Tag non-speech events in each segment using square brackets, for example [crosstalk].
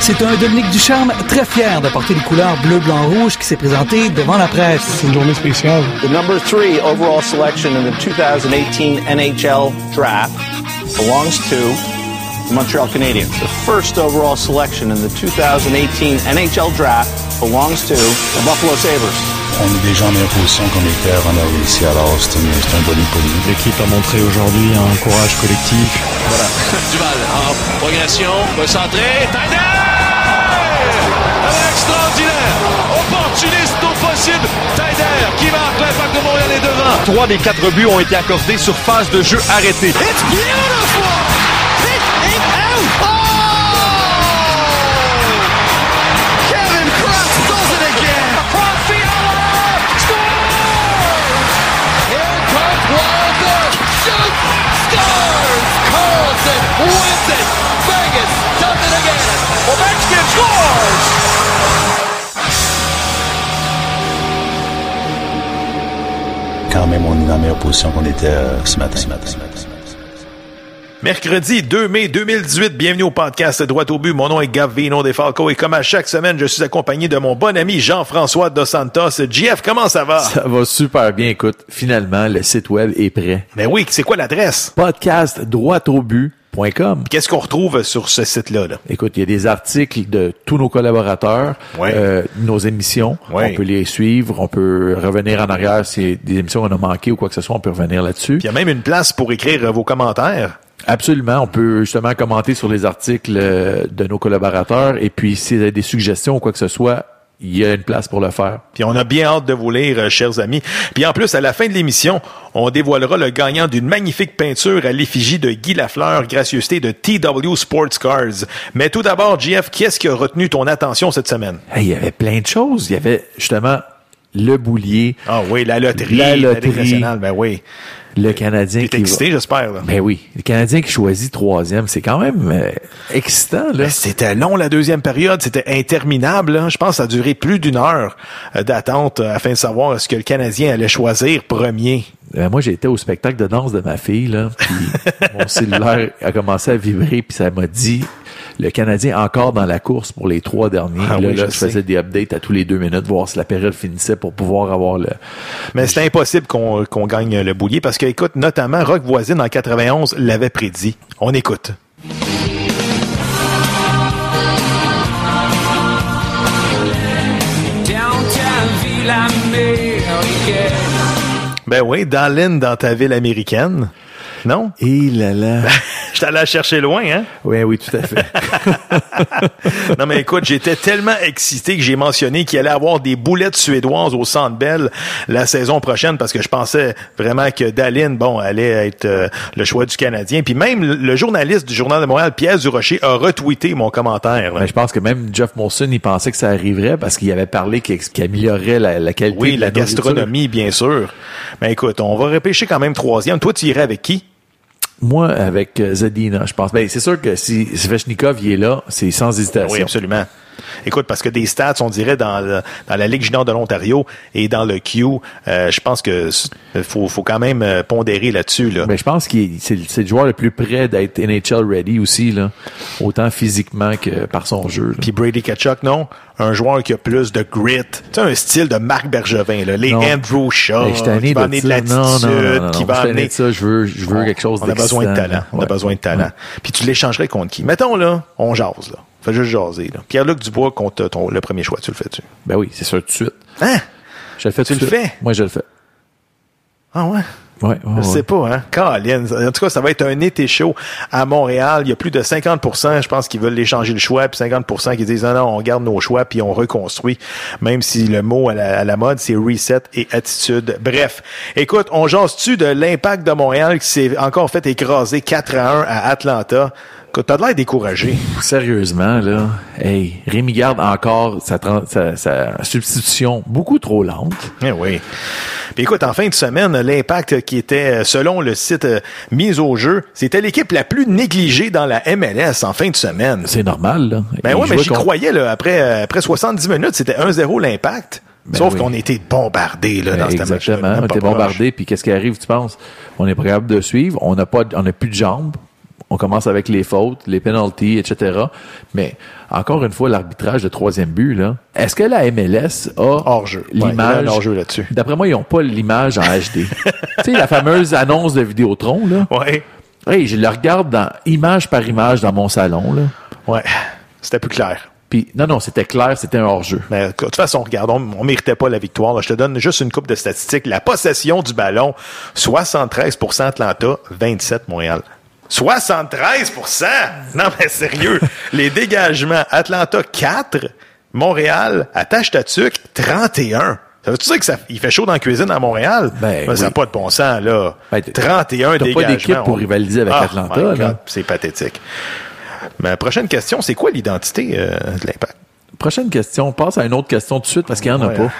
C'est un Dominique Ducharme très fier de porter les couleurs bleu, blanc, rouge qui s'est présenté devant la presse. C'est une journée spéciale. The number three overall selection in the 2018 NHL draft belongs to the Montreal Canadiens. The first overall selection in the 2018 NHL draft belongs to the Buffalo Sabres. On est déjà en meilleure position qu'on était avant d'arriver ici, alors c'est un, c'est un bonus pour nous. L'équipe a montré aujourd'hui un courage collectif. Voilà. [laughs] Duval en progression, va centrer. Extraordinaire! Opportuniste au possible. Tyler qui marque l'impact de Montréal est devant. Trois des quatre buts ont été accordés sur phase de jeu arrêtée. It's beautiful! Hit it out! Oh! Kevin Cross does it again! Across the hour! Scores! Here comes Wilder! Shoots! Scores! Carlson wins it! Vegas does it again! Ovechkin scores! Quand même, on est dans la meilleure position qu'on était euh, ce matin. Ce matin, ce matin. Mercredi 2 mai 2018, bienvenue au podcast Droit au but. Mon nom est Gavino Defalco et comme à chaque semaine, je suis accompagné de mon bon ami Jean-François Dos Santos. JF, comment ça va? Ça va super bien. Écoute, finalement, le site web est prêt. Ben oui, c'est quoi l'adresse? Podcast droitaubu.com. Qu'est-ce qu'on retrouve sur ce site-là? Là? Écoute, il y a des articles de tous nos collaborateurs, Ouais. euh, nos émissions. Ouais. On peut les suivre, on peut revenir en arrière si des émissions qu'on a manquées ou quoi que ce soit, on peut revenir là-dessus. Il y a même une place pour écrire euh, vos commentaires. Absolument, on peut justement commenter sur les articles euh, de nos collaborateurs et puis s'il y a des suggestions ou quoi que ce soit, il y a une place pour le faire. Puis on a bien hâte de vous lire, euh, chers amis. Puis en plus, à la fin de l'émission, on dévoilera le gagnant d'une magnifique peinture à l'effigie de Guy Lafleur, gracieuseté de TW Sports Cars. Mais tout d'abord, JF, qu'est-ce qui a retenu ton attention cette semaine? Hey, il y avait plein de choses. Il y avait justement le boulier, Ah oui, la loterie, La loterie. nationale, ben oui. le Canadien qui excité, j'espère. là. Ben oui, le Canadien qui choisit troisième, c'est quand même euh, excitant là. Ben, C'était long la deuxième période, c'était interminable. hein. Je pense que ça a duré plus d'une heure euh, d'attente euh, afin de savoir est-ce que le Canadien allait choisir premier. Ben, moi, j'étais au spectacle de danse de ma fille là, puis [laughs] mon cellulaire a commencé à vibrer puis ça m'a dit le Canadien encore dans la course pour les trois derniers. Ah là, oui, là, je je sais. faisais des updates à tous les deux minutes, voir si la période finissait pour pouvoir avoir le. Mais c'était impossible qu'on qu'on gagne le boulier parce que, écoute, notamment Rock Voisine en 91 l'avait prédit. On écoute. Ben oui, Darlene dans ta ville américaine. Non? Et là là. [laughs] Je t'allais la chercher loin, hein? oui, oui, tout à fait. [laughs] Non, mais écoute, j'étais tellement excité que j'ai mentionné qu'il allait avoir des boulettes suédoises au Centre Bell la saison prochaine parce que je pensais vraiment que Daline, bon, allait être euh, le choix du Canadien. Puis même le, journaliste du Journal de Montréal, Pierre Durocher, a retweeté mon commentaire. je pense que même Jeff Molson, il pensait que ça arriverait parce qu'il avait parlé qu'il qu'il améliorerait la, la qualité oui, de la, la, gastronomie, bien sûr. Mais écoute, on va repêcher quand même troisième. Toi, tu irais avec qui? Moi, avec euh, Zadina, je pense. Ben, c'est sûr que si Svechnikov il est là, c'est sans hésitation. Oui, absolument. Écoute, parce que des stats, on dirait dans, le- dans la Ligue junior de l'Ontario et dans le Q, euh, je pense que faut, faut quand même euh, pondérer là-dessus. Là. Ben, je pense qu'il est- c'est, le- joueur le plus près d'être NHL ready aussi, là. Autant physiquement que par son jeu. Puis Brady Kachuk, non? Un joueur qui a plus de grit. Tu sais, un style de Marc Bergevin, là. Les Non. Andrew Shaw, qui va amener de l'attitude, qui va amener... ça. Je veux, je veux quelque chose On a besoin de talent. On a besoin de talent. Puis tu l'échangerais contre qui? Mettons, là, on jase, là. Fais juste jaser, là. Pierre-Luc Dubois contre ton, le premier choix. Tu le fais-tu? Ben oui, c'est sûr tout de suite. Hein? Je le fais Tu tout de le suite. fais? Moi, je le fais. Ah ouais? Ouais, ouais, Je sais pas, hein. Colin. En tout cas, ça va être un été chaud à Montréal. Il y a plus de 50% je pense, qui veulent échanger le choix, puis 50% qui disent non, non, on garde nos choix, puis on reconstruit. Même si le mot à la, à la mode, c'est reset et attitude. Bref. Écoute, on jase-tu de l'impact de Montréal qui s'est encore fait écraser 4 à 1 à Atlanta? Écoute, T'as de l'air découragé. Sérieusement, là, hey, Rémi garde encore sa, tran- sa, sa substitution beaucoup trop lente. Eh oui. Puis écoute, en fin de semaine, l'impact qui était, euh, selon le site euh, mis au jeu, c'était l'équipe la plus négligée dans la MLS en fin de semaine. C'est normal, là. Ben oui, mais j'y croyais, là, après, euh, après 70 minutes, c'était 1-0 l'impact. Ben Sauf oui. qu'on était bombardés là, dans Ben, ce match Exactement. On était bombardé, puis qu'est-ce qui arrive, tu penses? On est pas capable de suivre, on n'a pas, on n'a plus de jambes. On commence avec les fautes, les penalties, etc. Mais encore une fois, l'arbitrage de troisième but, là. Est-ce que la MLS a Hors-jeu. L'image? là-dessus. D'après moi, ils n'ont pas l'image en HD. [laughs] tu sais, la fameuse annonce de Vidéotron, là. Ouais. Hey, je la regarde dans image par image dans mon salon, là. Ouais. C'était plus clair. Puis, non, non, c'était clair, c'était un hors-jeu. Mais de toute façon, regarde, on, on méritait pas la victoire. là. Je te donne juste une coupe de statistiques. La possession du ballon, 73% Atlanta, 27 Montréal. 73% Non, mais sérieux. Les dégagements, Atlanta 4, Montréal, attache ta tuque, 31. Ça veut-tu dire que ça, il fait chaud dans la cuisine à Montréal? Ben, Ça n'a pas de bon sens, là. Ben, t- 31 t'as pas dégagements. d'équipe pour On- rivaliser avec Ah, Atlanta, C'est pathétique. Mais prochaine question, c'est quoi l'identité euh, de l'impact? Prochaine question. On passe à une autre question tout de suite parce qu'il n'y en a Ouais. pas.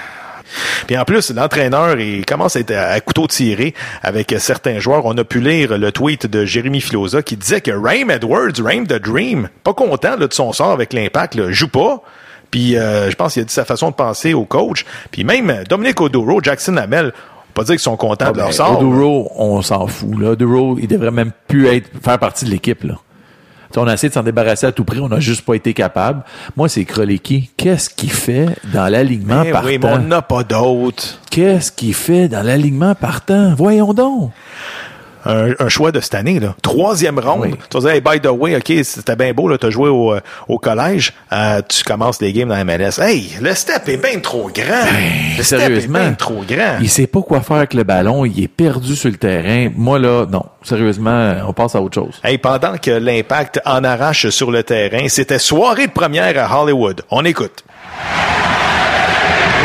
Puis en plus, l'entraîneur, il commence à être à, à couteau tiré avec certains joueurs. On a pu lire le tweet de Jérémy Filosa qui disait que Raim Edwards, Raim the Dream, pas content là, de son sort avec l'impact, joue pas. Puis euh, je pense qu'il a dit sa façon de penser au coach. Puis même Dominique Oduro, Jackson Hamel, on peut pas dire qu'ils sont contents Ah de leur ben, sort. Oduro, on s'en fout. Là. Oduro, il devrait même plus être, faire partie de l'équipe. Là. On a essayé de s'en débarrasser à tout prix, on n'a juste pas été capable. Moi, c'est Krolicki. Qu'est-ce qu'il fait dans l'alignement Eh partant? oui, mais on n'a pas d'autres. Qu'est-ce qu'il fait dans l'alignement partant? Voyons donc. Un, un choix de cette année. Là. Troisième ronde. Oui. Tu vas dire, hey, by the way, OK, c'était bien beau, tu as joué au, euh, au collège, euh, tu commences les games dans la MLS. Hey, le step est bien trop grand. le step est Sérieusement. bien trop grand. Il sait pas quoi faire avec le ballon, il est perdu sur le terrain. Moi, là, non. Sérieusement, on passe à autre chose. Hey, pendant que l'impact en arrache sur le terrain, c'était soirée de première à Hollywood. On écoute.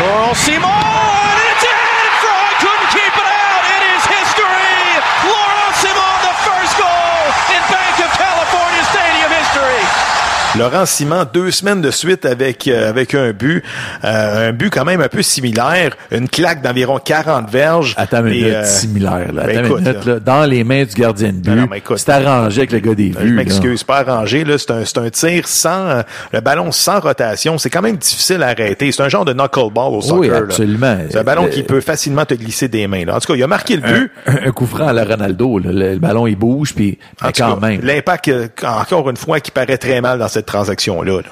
Laurel Simon, and it's in! Fry couldn't keep it out. It is history. Laurel Simon, the first goal in Bank of California Stadium history. Laurent Simon, deux semaines de suite avec euh, avec un but, euh, un but quand même un peu similaire, une claque d'environ 40 verges. Attends une minute, euh, similaire. Là. ben écoute, minute, là. Dans les mains du gardien de Non, non, but, écoute. c'est arrangé avec le gars des Je vues. là. m'excuse, pas arrangé. Là, c'est un, c'est un tir sans euh, le ballon sans rotation. C'est quand même difficile à arrêter. C'est un genre de knuckleball au soccer. Oui, là. absolument. C'est un ballon Euh, qui peut facilement te glisser des mains. Là. En tout cas, il a marqué le but. un, un coup franc à la Ronaldo. là. Le, le ballon, il bouge, puis quand cas, même. L'impact, encore une fois, qui paraît très mal dans cette transaction-là. là.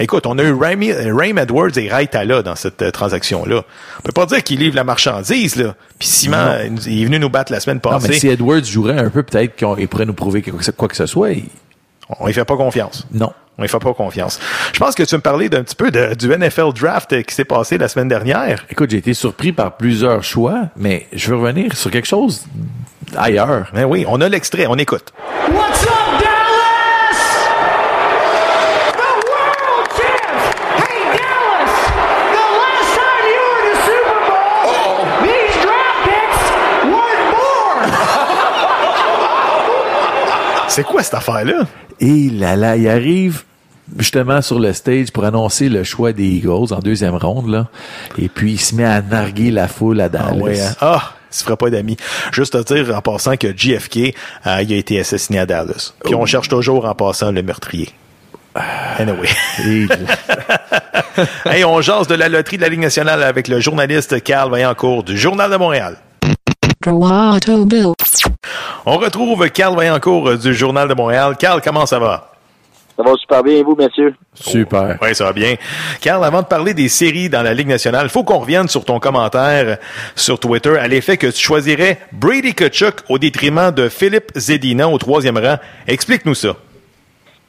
Écoute, on a eu Raimi- euh, Edwards et Raitala dans cette euh, transaction-là. On peut pas dire qu'il livre la marchandise, là. Puis Simon, Non. il est venu nous battre la semaine Non, passée. mais si Edwards jouerait un peu, peut-être qu'il pourrait nous prouver quoi que ce, quoi que ce soit. il- On y fait pas confiance. Non. On y fait pas confiance. Je pense que tu me parler d'un petit peu de- du NFL draft euh, qui s'est passé la semaine dernière. Écoute, j'ai été surpris par plusieurs choix, mais je veux revenir sur quelque chose ailleurs. Ben oui, on a l'extrait, on écoute. What's up, Dallas? The world champs! Hey, Dallas! The last time you were in the Super Bowl, these draft picks weren't born! C'est quoi cette affaire-là? Et là, là, il arrive justement sur le stage pour annoncer le choix des Eagles en deuxième ronde, là. Et puis, il se met à narguer la foule à Dallas. Ah ouais, hein? Ah, il se fera pas d'amis. Juste à dire en passant que JFK, euh, il a été assassiné à Dallas. Puis on cherche toujours en passant le meurtrier. Anyway. [laughs] Et- [laughs] hey, on jase de la loterie de la Ligue nationale avec le journaliste Carl Vaillancourt du Journal de Montréal. Bill. On retrouve Carl Vaillancourt euh, du Journal de Montréal. Carl, comment ça va? Ça va super bien, et vous, messieurs? Super. Oui, ça va bien. Carl, avant de parler des séries dans la Ligue nationale, faut qu'on revienne sur ton commentaire sur Twitter à l'effet que tu choisirais Brady Kachuk au détriment de Philippe Zedina au troisième rang. Explique-nous ça.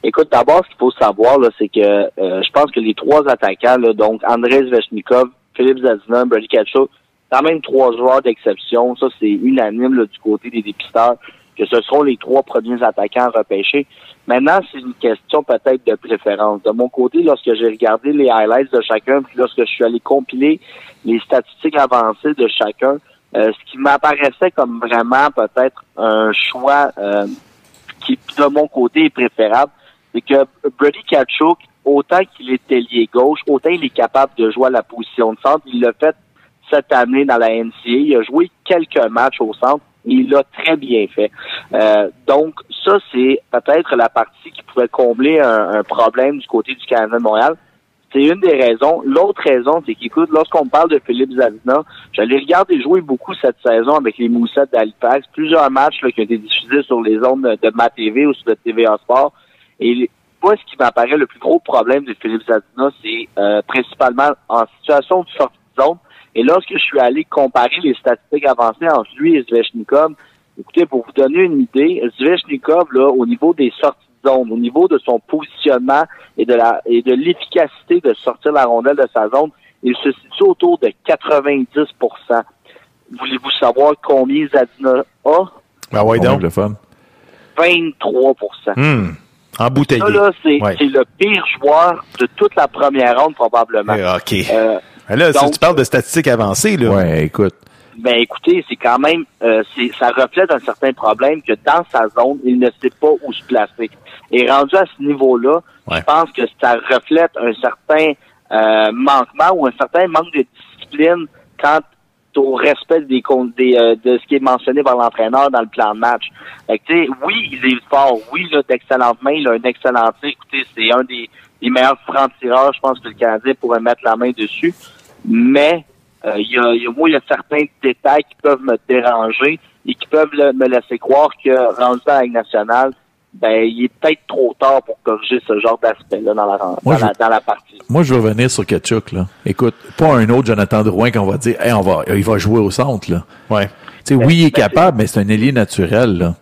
Écoute, d'abord, ce qu'il faut savoir, là, c'est que euh, je pense que les trois attaquants, là, donc Andrei Zvechnikov, Philippe Zadina, Brady Kachuk, quand même trois joueurs d'exception. Ça, c'est unanime là, du côté des dépisteurs, que ce seront les trois premiers attaquants repêchés. Maintenant, c'est une question peut-être de préférence. De mon côté, lorsque j'ai regardé les highlights de chacun, puis lorsque je suis allé compiler les statistiques avancées de chacun, euh, ce qui m'apparaissait comme vraiment peut-être un choix euh, qui, de mon côté, est préférable, c'est que Brady Kachuk, autant qu'il est ailier gauche, autant il est capable de jouer à la position de centre. Il l'a fait cette année dans la NCA. Il a joué quelques matchs au centre et il l'a très bien fait. Euh, donc, ça, c'est peut-être la partie qui pouvait combler un, un problème du côté du Canada de Montréal. C'est une des raisons. L'autre raison, c'est qu'écoute, lorsqu'on parle de Philippe Zadina, j'allais regarder jouer beaucoup cette saison avec les Moussettes d'Halifax, plusieurs matchs là, qui ont été diffusés sur les ondes de ma TV ou sur le TVA Sport. Et moi, ce qui m'apparaît le plus gros problème de Philippe Zadina, c'est euh, principalement en situation de sortie de zone. Et lorsque je suis allé comparer les statistiques avancées entre lui et Zvechnikov, écoutez, pour vous donner une idée, Zvechnikov, là, au niveau des sorties de zone, au niveau de son positionnement et de la et de l'efficacité de sortir la rondelle de sa zone, il se situe autour de 90% Voulez-vous savoir combien Zadina a? Ben ouais, donc? Le fun. 23 Hmm. Embouteillé. Ça, là, c'est Ouais. le pire joueur de toute la première ronde, probablement. Eh, OK. Euh, Ben là, si tu parles de statistiques avancées, là. Ouais, écoute. Ben écoutez, c'est quand même, euh, c'est, ça reflète un certain problème que dans sa zone, il ne sait pas où se placer. Et rendu à ce niveau-là, Ouais. je pense que ça reflète un certain euh, manquement ou un certain manque de discipline quant au respect des, des euh, de ce qui est mentionné par l'entraîneur dans le plan de match. Fait que, tu sais, oui, il est fort, oui, il a d'excellentes mains, il a un excellent tir. Écoutez, c'est un des, des meilleurs francs-tireurs, je pense que le Canadien pourrait mettre la main dessus. Mais euh, il y, a, il y a- moi, il y a certains détails qui peuvent me déranger et qui peuvent le- me laisser croire que rendu à la Ligue nationale, ben, il est peut-être trop tard pour corriger ce genre d'aspect-là dans la, dans, Moi, la, dans la partie. Moi, je veux revenir sur Kachuk, là. Écoute, pas un autre Jonathan Drouin qu'on va dire, hey, on va, il va jouer au centre, là. Ouais. Tu sais, oui, il est capable, mais c'est un ailier naturel, là.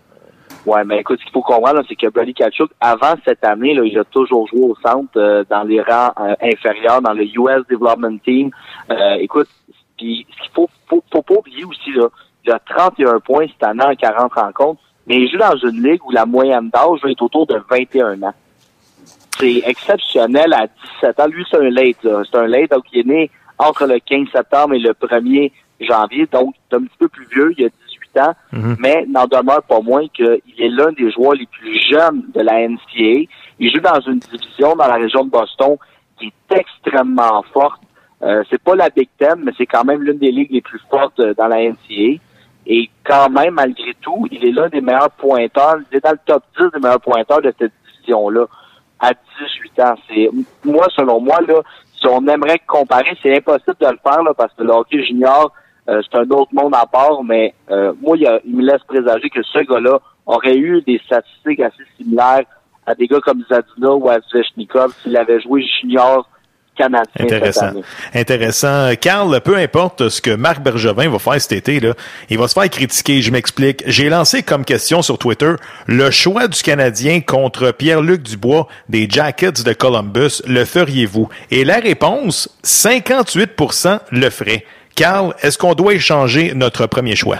Ouais, mais écoute, ce qu'il faut comprendre, c'est que Brady Kachuk, avant cette année, là, il a toujours joué au centre, euh, dans les rangs euh, inférieurs, dans le US Development Team. Euh, écoute, puis ce qu'il faut, faut, faut pas oublier aussi, là, il a 31 points cette année en 40 rencontres, mais il joue dans une ligue où la moyenne d'âge être autour de 21 ans. C'est exceptionnel à 17 ans. Lui, c'est un late. C'est un late, donc il est né entre le 15 septembre et le 1er janvier, donc c'est un petit peu plus vieux, il a 18 ans, mais n'en demeure pas moins qu'il est l'un des joueurs les plus jeunes de la NCAA. Il joue dans une division dans la région de Boston qui est extrêmement forte. Euh, c'est pas la Big Ten, mais c'est quand même l'une des ligues les plus fortes euh, dans la NCAA. Et quand même, malgré tout, il est l'un des meilleurs pointeurs. Il est dans le top 10 des meilleurs pointeurs de cette division-là à 18 ans. C'est moi, selon moi, là, si on aimerait comparer, c'est impossible de le faire là, parce que le hockey junior, euh, c'est un autre monde à part, mais euh, moi, il, a- il me laisse présager que ce gars-là aurait eu des statistiques assez similaires à des gars comme Zadina ou à Zvechnikov s'il avait joué junior canadien cette Intéressant. année. Intéressant. Carl, peu importe ce que Marc Bergevin va faire cet été, là, il va se faire critiquer. Je m'explique. J'ai lancé comme question sur Twitter le choix du Canadien contre Pierre-Luc Dubois des Jackets de Columbus. Le feriez-vous? Et la réponse, 58% le ferait. Carl, est-ce qu'on doit échanger notre premier choix?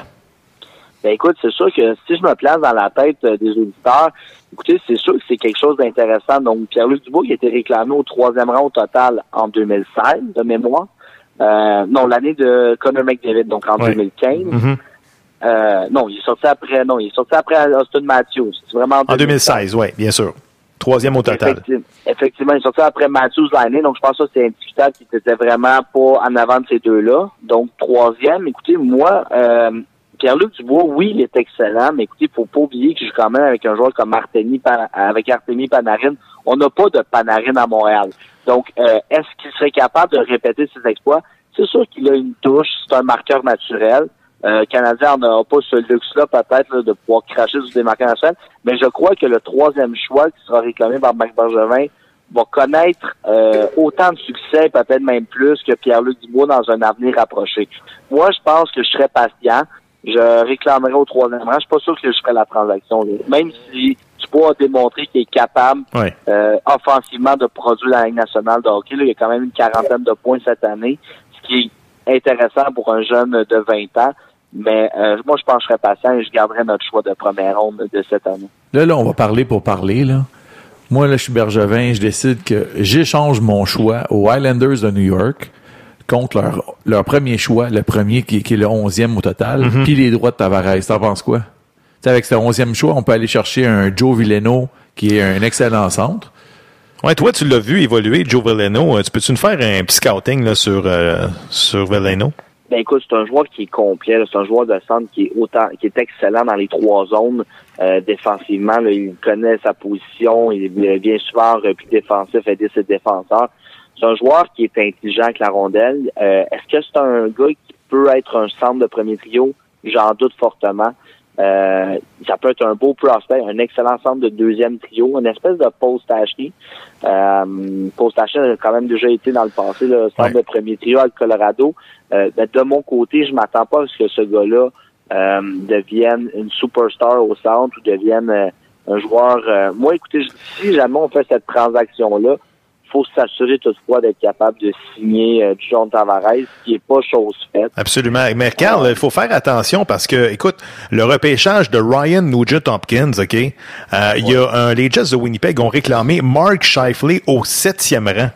Ben écoute, c'est sûr que si je me place dans la tête euh, des auditeurs, écoutez, c'est sûr que c'est quelque chose d'intéressant. Donc, Pierre-Luc Dubois qui a été réclamé au troisième rang au total en 2016, de mémoire. Euh, non, l'année de Connor McDavid, donc en Ouais. 2015. Mhm. Euh, non, il est sorti après, non, il est sorti après Austin Matthews. C'est vraiment En 2016, oui, bien sûr. Troisième au total. Effectivement, effectivement, il est sorti après Matthews l'année, donc je pense que c'est indiscutable qu'il était vraiment pas en avant de ces deux-là. Donc, troisième, écoutez, moi, euh, Pierre-Luc Dubois, oui, il est excellent, mais écoutez, il faut pas oublier que je joue quand même avec un joueur comme Artemi, avec Artemi Panarin. On n'a pas de Panarin à Montréal. Donc, euh, est-ce qu'il serait capable de répéter ses exploits? C'est sûr qu'il a une touche, c'est un marqueur naturel. Euh, le Canadien n'a pas ce luxe-là, peut-être, là, de pouvoir cracher sur des marqueurs naturels. Mais je crois que le troisième choix qui sera réclamé par Marc Bergevin va connaître euh, autant de succès, peut-être même plus, que Pierre-Luc Dubois dans un avenir rapproché. Moi, je pense que je serais patient. Je réclamerai au troisième rang. Je suis pas sûr que je ferai la transaction. là. Même si Dubois a démontré qu'il est capable Ouais. euh, offensivement de produire la Ligue nationale de hockey. Là, il y a quand même une quarantaine de points cette année, ce qui est intéressant pour un jeune de 20 ans. Mais euh, moi, je pencherais patient et je garderais notre choix de première ronde de cette année. Là, là, on va parler pour parler, là. Moi, là, je suis Bergevin, je décide que j'échange mon choix aux Highlanders de New York contre leur, leur premier choix, le premier qui, qui est le onzième au total, Mhm. puis les droits de Tavares. T'en penses quoi? Tu sais, avec ce onzième choix, on peut aller chercher un Joe Villeno, qui est un excellent centre. Ouais, toi, tu l'as vu évoluer, Joe Veleno. Tu peux-tu nous faire un petit scouting là, sur, euh, sur Veleno? Ben écoute, c'est un joueur qui est complet. C'est un joueur de centre qui est autant, qui est excellent dans les trois zones euh, défensivement. là. il connaît sa position. Il est bien souvent en repli défensif, aider ses défenseurs. C'est un joueur qui est intelligent avec la rondelle. Euh, Est-ce que c'est un gars qui peut être un centre de premier trio? J'en doute fortement. Euh, ça peut être un beau prospect, un excellent centre de deuxième trio, une espèce de post Ashley. Euh, post Ashley a quand même déjà été dans le passé, le centre de premier trio avec Colorado. Euh, ben, de mon côté, je m'attends pas à ce que ce gars-là euh, devienne une superstar au centre ou devienne euh, un joueur. euh, moi, écoutez, si jamais on fait cette transaction-là, faut s'assurer toutefois d'être capable de signer euh, John Tavares, qui est pas chose faite. Absolument. Mais Carl, il faut faire attention parce que, écoute, le repêchage de Ryan Nugent Hopkins, OK, euh, il y a les Jets de Winnipeg ont réclamé Mark Scheifele au septième rang.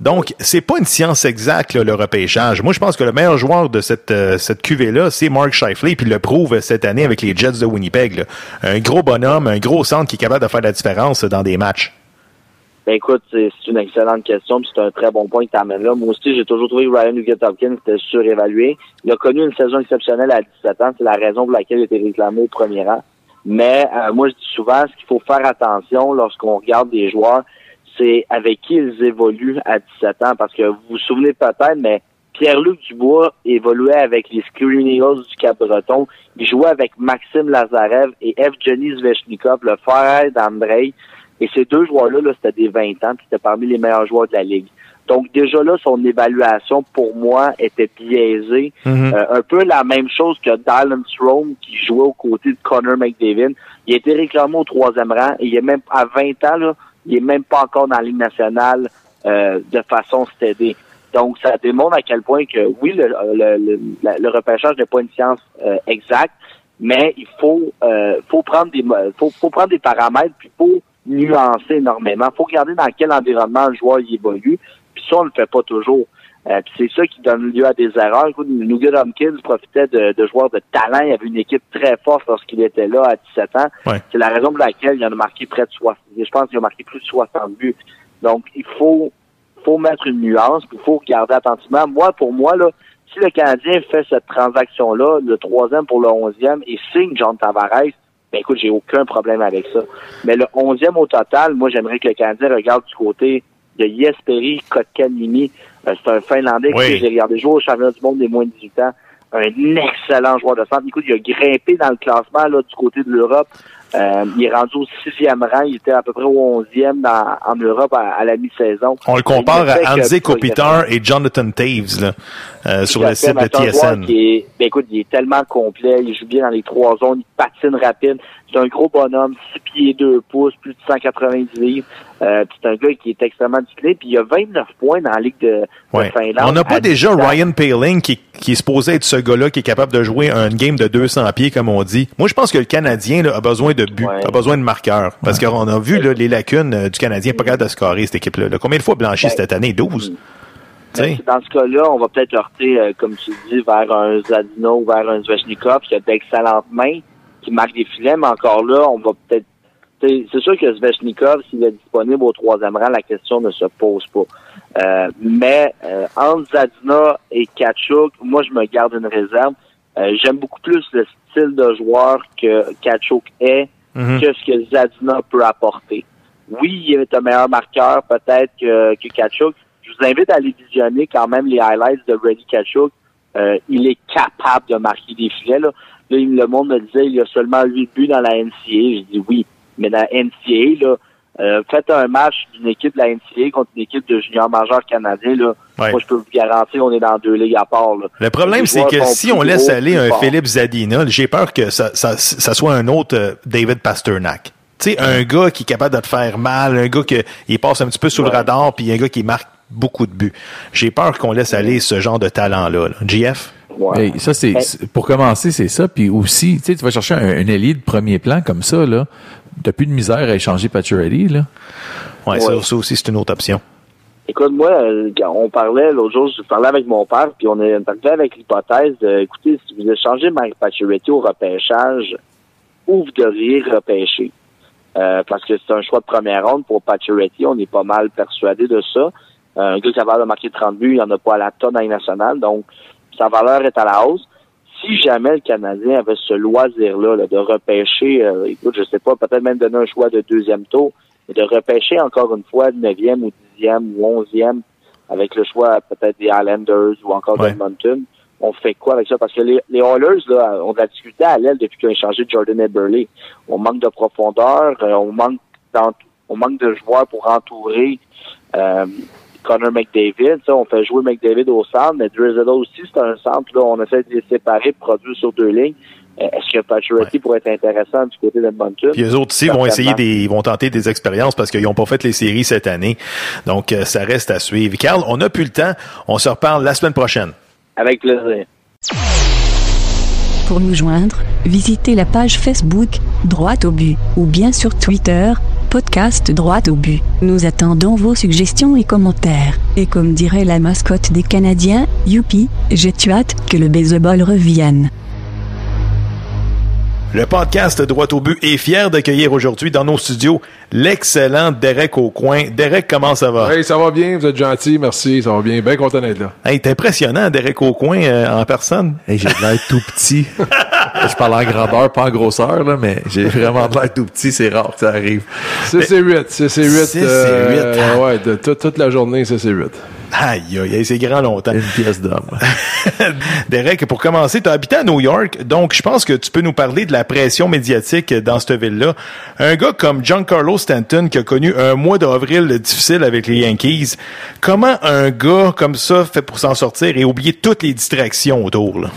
Donc, c'est pas une science exacte, le repêchage. Moi, je pense que le meilleur joueur de cette, euh, cette cuvée-là, c'est Mark Scheifele, puis il le prouve cette année avec les Jets de Winnipeg. Un gros bonhomme, un gros centre qui est capable de faire la différence dans des matchs. Ben écoute, c'est une excellente question, c'est un très bon point que tu là. Moi aussi, j'ai toujours trouvé que Ryan Nugent Hopkins était surévalué. Il a connu une saison exceptionnelle à 17 ans, c'est la raison pour laquelle il a été réclamé au premier rang. Mais euh, moi, je dis souvent, ce qu'il faut faire attention lorsqu'on regarde des joueurs, c'est avec qui ils évoluent à 17 ans. Parce que vous vous souvenez peut-être, mais Pierre-Luc Dubois évoluait avec les Screaming Eagles du Cap-Breton. Il jouait avec Maxime Lazarev et Evgeny Zvechnikov, le frère d'Andrei. Et ces deux joueurs-là, là, c'était des 20 ans, puis c'était parmi les meilleurs joueurs de la Ligue. Donc déjà là, son évaluation, pour moi, était biaisée. Mhm. Euh, un peu la même chose que Dylan Strome, qui jouait aux côtés de Connor McDavid. Il a été réclamé au troisième rang, et il est même à 20 ans, là, il est même pas encore dans la Ligue nationale euh, de façon stédée. Donc, ça démontre à quel point que, oui, le, le, le, le repêchage n'est pas une science euh, exacte, mais il faut, euh, faut prendre des faut, faut prendre des paramètres, puis faut nuancer énormément. faut regarder dans quel environnement le joueur y évolue, puis ça, on le fait pas toujours. Euh, puis c'est ça qui donne lieu à des erreurs. Nugget Hopkins profitait de, de joueurs de talent. Il avait une équipe très forte lorsqu'il était là à 17 ans. Ouais. C'est la raison pour laquelle il en a marqué près de 60. Je pense qu'il a marqué plus de 60 buts. Donc, il faut, faut mettre une nuance, il faut regarder attentivement. Moi, pour moi, là, si le Canadien fait cette transaction-là, le troisième pour le onzième, et signe John Tavares, ben écoute, j'ai aucun problème avec ça. Mais le onzième au total, moi, j'aimerais que le Canadien regarde du côté de Jesperi Kotkaniemi. Euh, c'est un Finlandais Oui. que j'ai regardé jouer au championnat du monde des moins de 18 ans. Un excellent joueur de centre. Écoute, il a grimpé dans le classement là, du côté de l'Europe. Euh, il est rendu au sixième rang. Il était à peu près au onzième dans, en Europe à, à la mi-saison. On le compare à Anze. Kopitar et Jonathan Taves là, euh, sur le site de TSN. Est, ben écoute, il est tellement complet, il joue bien dans les trois zones, il patine rapide. C'est un gros bonhomme, 6 pieds 2 pouces, plus de 190 livres. Euh, c'est un gars qui est extrêmement discipliné, puis il a 29 points dans la Ligue de, de Ouais. Finlande. On n'a pas déjà 17 ans. Ryan Paling qui, qui est supposé être ce gars-là qui est capable de jouer un game de 200 pieds, comme on dit. Moi, je pense que le Canadien là, a besoin de buts, a besoin de marqueurs. Parce qu'on a vu là, les lacunes euh, du Canadien, pas capable de scorer, cette équipe-là. là. Combien de fois blanchi Ben, cette année? 12. Tu sais? Dans ce cas-là, on va peut-être heurter, euh, comme tu dis, vers un Zadino ou vers un Zvechnikov qui a d'excellentes mains, qui marque des filets, mais encore là, on va peut-être... C'est sûr que Zvechnikov, s'il est disponible au troisième rang, la question ne se pose pas. Euh, mais euh, entre Zadina et Kachuk, moi, je me garde une réserve. Euh, J'aime beaucoup plus le style de joueur que Kachuk est Mhm. que ce que Zadina peut apporter. Oui, il est un meilleur marqueur peut-être que, que Kachuk. Je vous invite à aller visionner quand même les highlights de Brady Kachuk. Euh, il est capable de marquer des filets. Là. Là, le monde me disait il y a seulement 8 buts dans la NCA. Je dis oui, mais dans la NCA, là, euh, faites un match d'une équipe de la NCA contre une équipe de junior majeur canadien. Là, Ouais. Moi, je peux vous garantir on est dans deux ligues à part. Là. Le problème, c'est que si on laisse gros, aller un. Philippe Zadina, j'ai peur que ça, ça, ça soit un autre euh, David Pasternak. Tu sais, un gars qui est capable de te faire mal, un gars qui il passe un petit peu sous le radar, puis un gars qui marque beaucoup de buts. J'ai peur qu'on laisse aller ce genre de talent-là. Là. GF? Hey, ça, c'est, c'est- pour commencer, c'est ça. Puis aussi, tu sais, tu vas chercher un, un ailier de premier plan comme ça, là. T'as plus de misère à échanger Pacioretty, là? Ouais, Ouais. Ça, ça aussi, c'est une autre option. Écoute, moi, euh, on parlait l'autre jour, je parlais avec mon père, puis on est arrivé avec l'hypothèse de, écoutez, si vous échangez Mike Pacioretty au repêchage, où vous devriez repêcher? Euh, parce que c'est un choix de première ronde pour Pacioretty, on est pas mal persuadé de ça. Euh, un gars capable de marquer 30 buts, il n'y en a pas à la tonne à nationale, donc sa valeur est à la hausse. Si jamais le Canadien avait ce loisir-là là, de repêcher, euh, écoute, je sais pas, peut-être même donner un choix de deuxième tour, mais de repêcher encore une fois neuvième ou dixième ou onzième avec le choix peut-être des Islanders ou encore Ouais. d'Edmonton, on fait quoi avec ça? Parce que les, les Oilers là, ont de la difficulté à l'aile depuis qu'ils ont échangé Jordan Eberle. On manque de profondeur, euh, on manque on manque de joueurs pour entourer euh, Connor McDavid. Ça, on fait jouer McDavid au centre, mais Drizzle aussi, c'est un centre. Là, on essaie de les séparer, de produire sur deux lignes. Euh, Est-ce que Pacioretty pourrait être intéressant du côté d'Edmonton? Puis eux autres aussi vont essayer des, ils vont tenter des expériences parce qu'ils n'ont pas fait les séries cette année. Donc, euh, ça reste à suivre. Carl, on n'a plus le temps. On se reparle la semaine prochaine. Avec plaisir. Pour nous joindre, visitez la page Facebook, Droite au but, ou bien sur Twitter, podcast Droite au but. Nous attendons vos suggestions et commentaires. Et comme dirait la mascotte des Canadiens, Youpi, j'ai hâte que le baseball revienne. Le podcast Droit au but est fier d'accueillir aujourd'hui dans nos studios l'excellent Derek Aucoin. Derek, comment ça va? Hey, ça va bien, vous êtes gentil, merci, ça va bien, bien content d'être là. Hey, t'es impressionnant, Derek Aucoin, euh, en personne. Hey, j'ai de l'air tout petit. [laughs] je parle en grandeur, pas en grosseur, là, mais j'ai vraiment de l'air tout petit. C'est rare que ça arrive. C'est c'est 8, c'est c'est 8. 6 et ouais, de toute- toute la journée, c'est c'est 8. Aïe, aïe, aïe, c'est grand longtemps. Une pièce d'homme. [laughs] Derek, pour commencer, tu as habité à New York, donc je pense que tu peux nous parler de la pression médiatique dans cette ville-là. Un gars comme Giancarlo Stanton qui a connu un mois d'avril difficile avec les Yankees, comment un gars comme ça fait pour s'en sortir et oublier toutes les distractions autour? Là?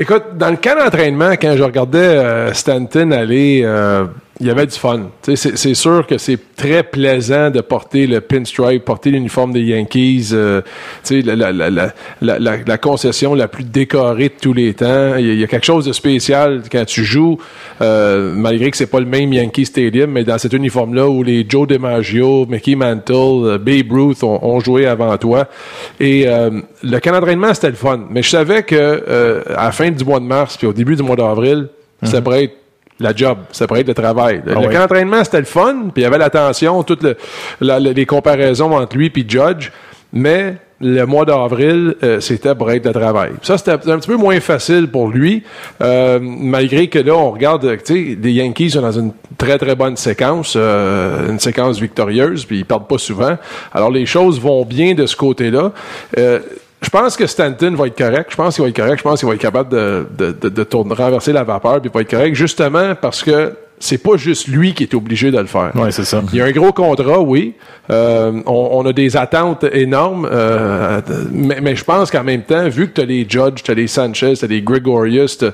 Écoute, dans le camp d'entraînement, quand je regardais euh, Stanton aller, euh, il y avait du fun. C'est sûr que c'est très plaisant de porter le pinstripe, porter l'uniforme des Yankees, euh, la, la, la, la, concession la plus décorée de tous les temps. Il y, y a quelque chose de spécial quand tu joues, euh, malgré que c'est pas le même Yankee Stadium, mais dans cet uniforme-là où les Joe DiMaggio, Mickey Mantle, euh, Babe Ruth ont, ont joué avant toi. Et euh, le camp d'entraînement, c'était le fun. Mais je savais que euh, à la fin du mois de mars puis au début du mois d'avril, ça pourrait être la job, ça pourrait être le travail. Le, Ah d'entraînement, c'était le fun, puis il y avait l'attention, toutes le- la- la- les comparaisons entre lui et Judge, mais le mois d'avril, euh, c'était pour être le travail. Ça, c'était un petit peu moins facile pour lui, euh, malgré que là, on regarde, euh, tu sais, les Yankees sont dans une très, très bonne séquence, euh, une séquence victorieuse, puis ils perdent pas souvent. Alors, les choses vont bien de ce côté-là. Je pense que Stanton va être correct. Je pense qu'il va être correct. Je pense qu'il va être capable de, de, de, de tourner, renverser la vapeur puis il va être correct. Justement parce que c'est pas juste lui qui est obligé de le faire. Ouais, c'est ça. Il y a un gros contrat, oui. Euh, on, on a des attentes énormes, euh, mais, mais je pense qu'en même temps, vu que tu as les Judge, tu as les Sanchez, tu as les Gregorius, tu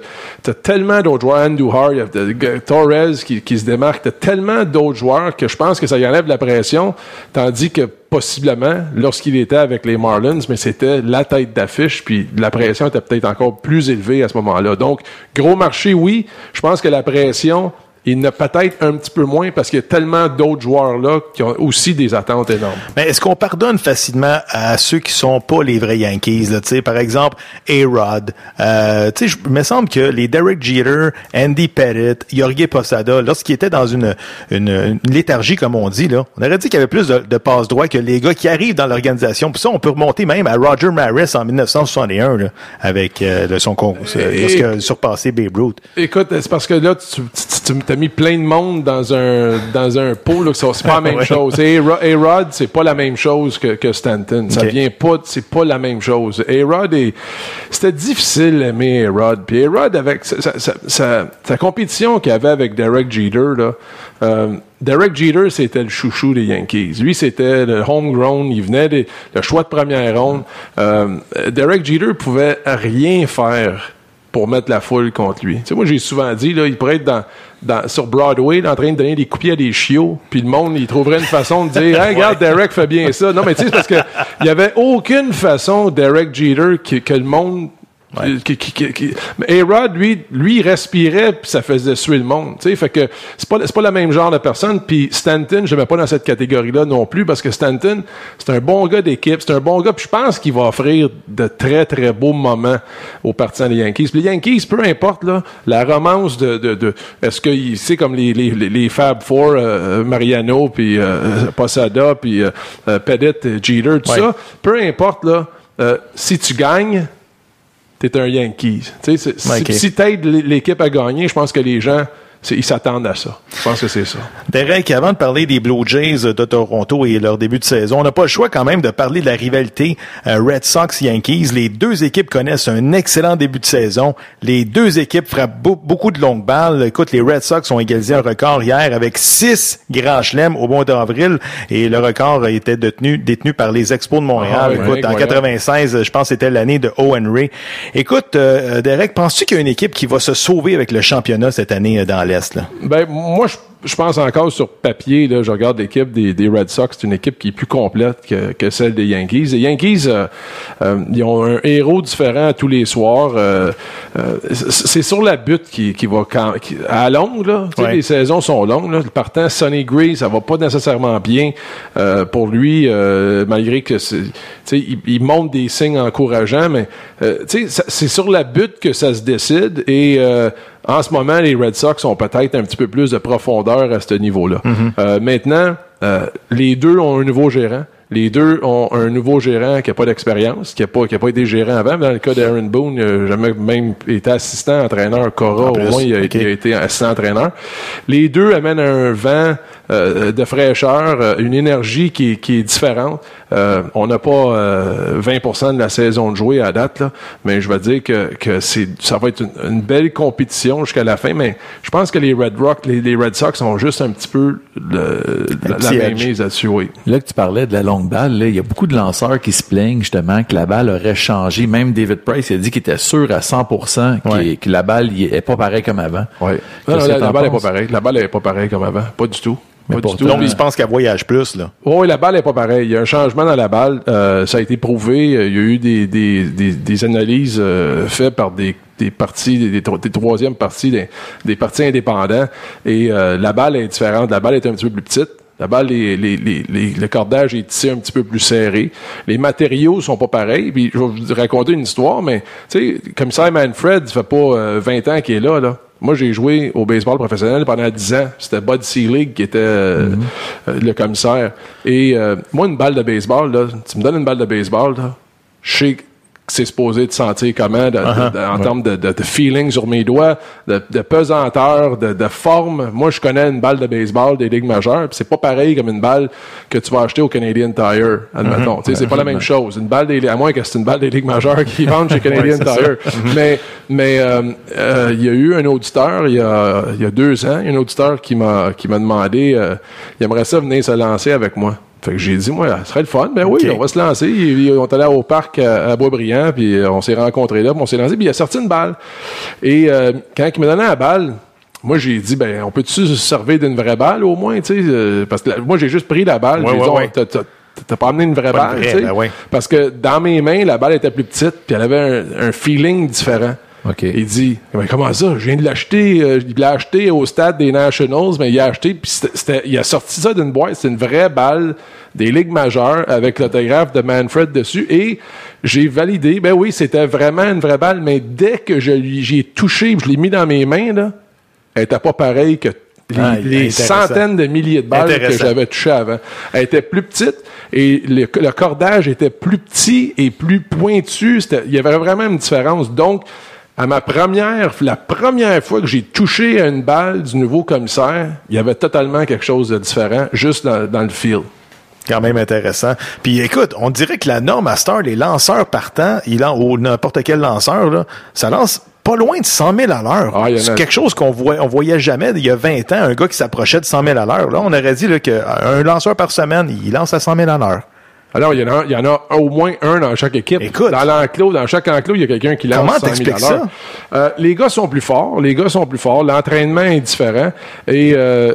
as, tellement d'autres joueurs, Andujar, il y a de- de- Torres qui, qui se démarque, tu as tellement d'autres joueurs que je pense que ça y enlève de la pression, tandis que possiblement, lorsqu'il était avec les Marlins, mais c'était la tête d'affiche, puis la pression était peut-être encore plus élevée à ce moment-là. Donc, gros marché, oui. Je pense que la pression, il n'a peut-être un petit peu moins parce qu'il y a tellement d'autres joueurs là qui ont aussi des attentes énormes. Mais est-ce qu'on pardonne facilement à ceux qui sont pas les vrais Yankees? Là, Tu sais, par exemple, A-Rod. Euh, tu sais, je- il me semble que les Derek Jeter, Andy Pettit, Jorge Posada, lorsqu'ils étaient dans une, une, une léthargie, comme on dit, là, on aurait dit qu'il y avait plus de, de passe droit que les gars qui arrivent dans l'organisation. Puis ça, on peut remonter même à Roger Maris en 1961, là, avec euh, son Et- lorsqu'il a surpassé Babe Ruth. Écoute, c'est parce que là, tu, tu, tu t'as mis plein de monde dans un dans un pot là, que c'est pas la [laughs] même Ouais. chose. Et A-Rod, c'est pas la même chose que, que Stanton. Ça vient pas, c'est pas la même chose. A-Rod est, c'était difficile d'aimer A-Rod. Puis A-Rod avec sa, sa, sa- sa- sa compétition qu'il avait avec Derek Jeter là. euh, Derek Jeter, c'était le chouchou des Yankees. Lui, c'était le homegrown. Il venait des, le choix de première ronde. Euh, Derek Jeter pouvait rien faire pour mettre la foule contre lui. Tu sais, moi, j'ai souvent dit, là, il pourrait être dans, dans, sur Broadway, là, en train de donner des coupiers à des chiots, puis le monde, il trouverait une façon de dire, [laughs] hey, regarde, Derek fait bien ça. Non, mais tu sais, c'est parce que il y avait aucune façon, Derek Jeter, que, que le monde qui, qui, qui, qui- mais A-Rod, lui, lui, il respirait puis ça faisait suer le monde. Tu sais, fait que c'est pas, c'est pas le même genre de personne. Puis Stanton, je mets pas dans cette catégorie-là non plus parce que Stanton, c'est un bon gars d'équipe, c'est un bon gars. Puis je pense qu'il va offrir de très très beaux moments aux partisans des Yankees. Puis les Yankees, peu importe là, la romance de, de, de est-ce qu'il c'est comme les, les, les, les Fab Four, euh, Mariano puis euh, Posada puis euh, euh, Pettit, euh, Jeter, tout Ouais. ça. Peu importe là, euh, si tu gagnes t'es un Yankees. Tu sais, c'est- si-. Si t'aides l'équipe à gagner, je pense que les gens, ils s'attendent à ça. Je pense que c'est ça. Derek, avant de parler des Blue Jays de Toronto et leur début de saison, on n'a pas le choix quand même de parler de la rivalité euh, Red Sox-Yankees. Les deux équipes connaissent un excellent début de saison. Les deux équipes frappent beau- beaucoup de longues balles. Écoute, les Red Sox ont égalisé un record hier avec six grands chelems au mois d'avril et le record était détenu, détenu par les Expos de Montréal. Ah, Écoute, en incroyable. 96, je pense que c'était l'année de Owen Ray. Écoute, euh, Derek, penses-tu qu'il y a une équipe qui va se sauver avec le championnat cette année euh, dans l'Est? Là? Ben, moi, je pense encore sur papier, là, je regarde l'équipe des, des Red Sox, c'est une équipe qui est plus complète que, que celle des Yankees. Les Yankees, euh, euh, ils ont un héros différent tous les soirs. euh, c'est sur la butte qui, qui va quand, qui- à longue, là. Ouais. Les saisons sont longues. Là. Le partant Sonny Gray, ça va pas nécessairement bien pour lui, malgré que il, il montre des signes encourageants, mais c'est sur la butte que ça se décide. Et en ce moment, les Red Sox ont peut-être un petit peu plus de profondeur à ce niveau-là. Euh, maintenant, euh, les deux ont un nouveau gérant. Les deux ont un nouveau gérant qui n'a pas d'expérience, qui n'a pas, qui a pas été gérant avant. Dans le cas d'Aaron Boone, il n'a jamais même été assistant entraîneur. Cora, En au moins, il a, ok. il a été assistant entraîneur. Les deux amènent un vent euh, de fraîcheur, euh, une énergie qui, est- qui est différente. Euh, on n'a pas euh, 20% de la saison de jouer à date, là, mais je vais dire que, que c'est, ça va être une, une belle compétition jusqu'à la fin. Mais je pense que les Red Rock, les, les Red Sox ont juste un petit peu le, la, la petit même edge. mise là-dessus, oui. Là que tu parlais de la longue balle, là, il y a beaucoup de lanceurs qui se plaignent justement que la balle aurait changé. Même David Price il a dit qu'il était sûr à 100% qu'il- Ouais. que la balle est pas pareille comme avant. Ouais. Qu'est-ce Non, non, la, balle n'est pas pareille. La balle n'est pas pareille comme avant. Pas du tout. Mais Pas du tout. Donc, ils pensent qu'elle voyage plus, là. Oui, la balle est pas pareille. Il y a un changement dans la balle. Euh, ça a été prouvé. Euh, Il y a eu des, des, des, des analyses euh, faites par des, des parties, des, des, tro- des troisièmes parties, des, des partis indépendants. Et euh, la balle est différente. La balle est un petit peu plus petite. La balle, les, les, les, les- le cordage est tissé un petit peu plus serré. Les matériaux sont pas pareils. Puis je vais vous raconter une histoire, mais tu sais, comme ça, Manfred, ça fait pas euh, 20 ans qu'il est là, là. Moi, j'ai joué au baseball professionnel pendant 10 ans. C'était Bud Selig qui était euh, euh, le commissaire. Et euh, moi, une balle de baseball, là, tu me donnes une balle de baseball, là, je sais c'est supposé te sentir comment de- de- de- en termes de, de, de feeling sur mes doigts, de, de pesanteur, de, de forme. Moi, je connais une balle de baseball des ligues majeures, c'est pas pareil comme une balle que tu vas acheter au Canadian Tire, admettons. Sais, C'est pas la même chose. Une balle des, à moins que c'est une balle des ligues majeures qui [laughs] vendent chez Canadian Ouais, Tire. Mais mais euh, euh, il y a eu un auditeur il y a, il y a deux ans, un auditeur qui m'a qui m'a demandé, euh, il aimerait ça venir se lancer avec moi. Fait que j'ai dit, moi, ça serait le fun. Ben oui, on va se lancer. On est allé au parc à, à Boisbriand, puis euh, on s'est rencontrés là, puis on s'est lancé, puis il a sorti une balle. Et euh, quand il me donnait la balle, moi, j'ai dit, ben, on peut-tu se servir d'une vraie balle au moins, tu sais, euh, parce que la- moi, j'ai juste pris la balle. Ouais, j'ai ouais, dit, ouais. t'as- pas amené une vraie Pas balle, vraie, tu sais. ben. Parce que dans mes mains, la balle était plus petite, puis elle avait un, un feeling différent. OK. Il dit, Ben, comment ça? Je viens de l'acheter. euh, il l'a acheté au stade des Nationals, mais il a acheté, puis il a sorti ça d'une boîte. C'est une vraie balle des ligues majeures avec l'autographe de Manfred dessus. Et j'ai validé, ben oui, c'était vraiment une vraie balle, mais dès que je lui, j'y ai touché, je l'ai mis dans mes mains, là, elle était pas pareille que les, Ah, les centaines de milliers de balles que j'avais touchées avant. Elle était plus petite et le, le cordage était plus petit et plus pointu. C'était- Il y avait vraiment une différence. Donc, à ma première, la première fois que j'ai touché à une balle du nouveau commissaire, il y avait totalement quelque chose de différent juste dans, dans le field. Quand même intéressant. Puis écoute, on dirait que la norme à Star, les lanceurs partant, il en, ou n'importe quel lanceur, là, ça lance pas loin de 100 000 à l'heure. Ah, a- C'est quelque chose qu'on voit, on voyait jamais il y a 20 ans, un gars qui s'approchait de 100 000 à l'heure. Là, on aurait dit là, qu'un lanceur par semaine, il lance à 100 000 à l'heure. Alors, il y, en a, il y en a au moins un dans chaque équipe. dans l'enclos, dans chaque enclos, il y a quelqu'un qui lance Comment 100 000 t'expliques à l'heure. Euh, les gars sont plus forts. Les gars sont plus forts. L'entraînement est différent. Et, euh,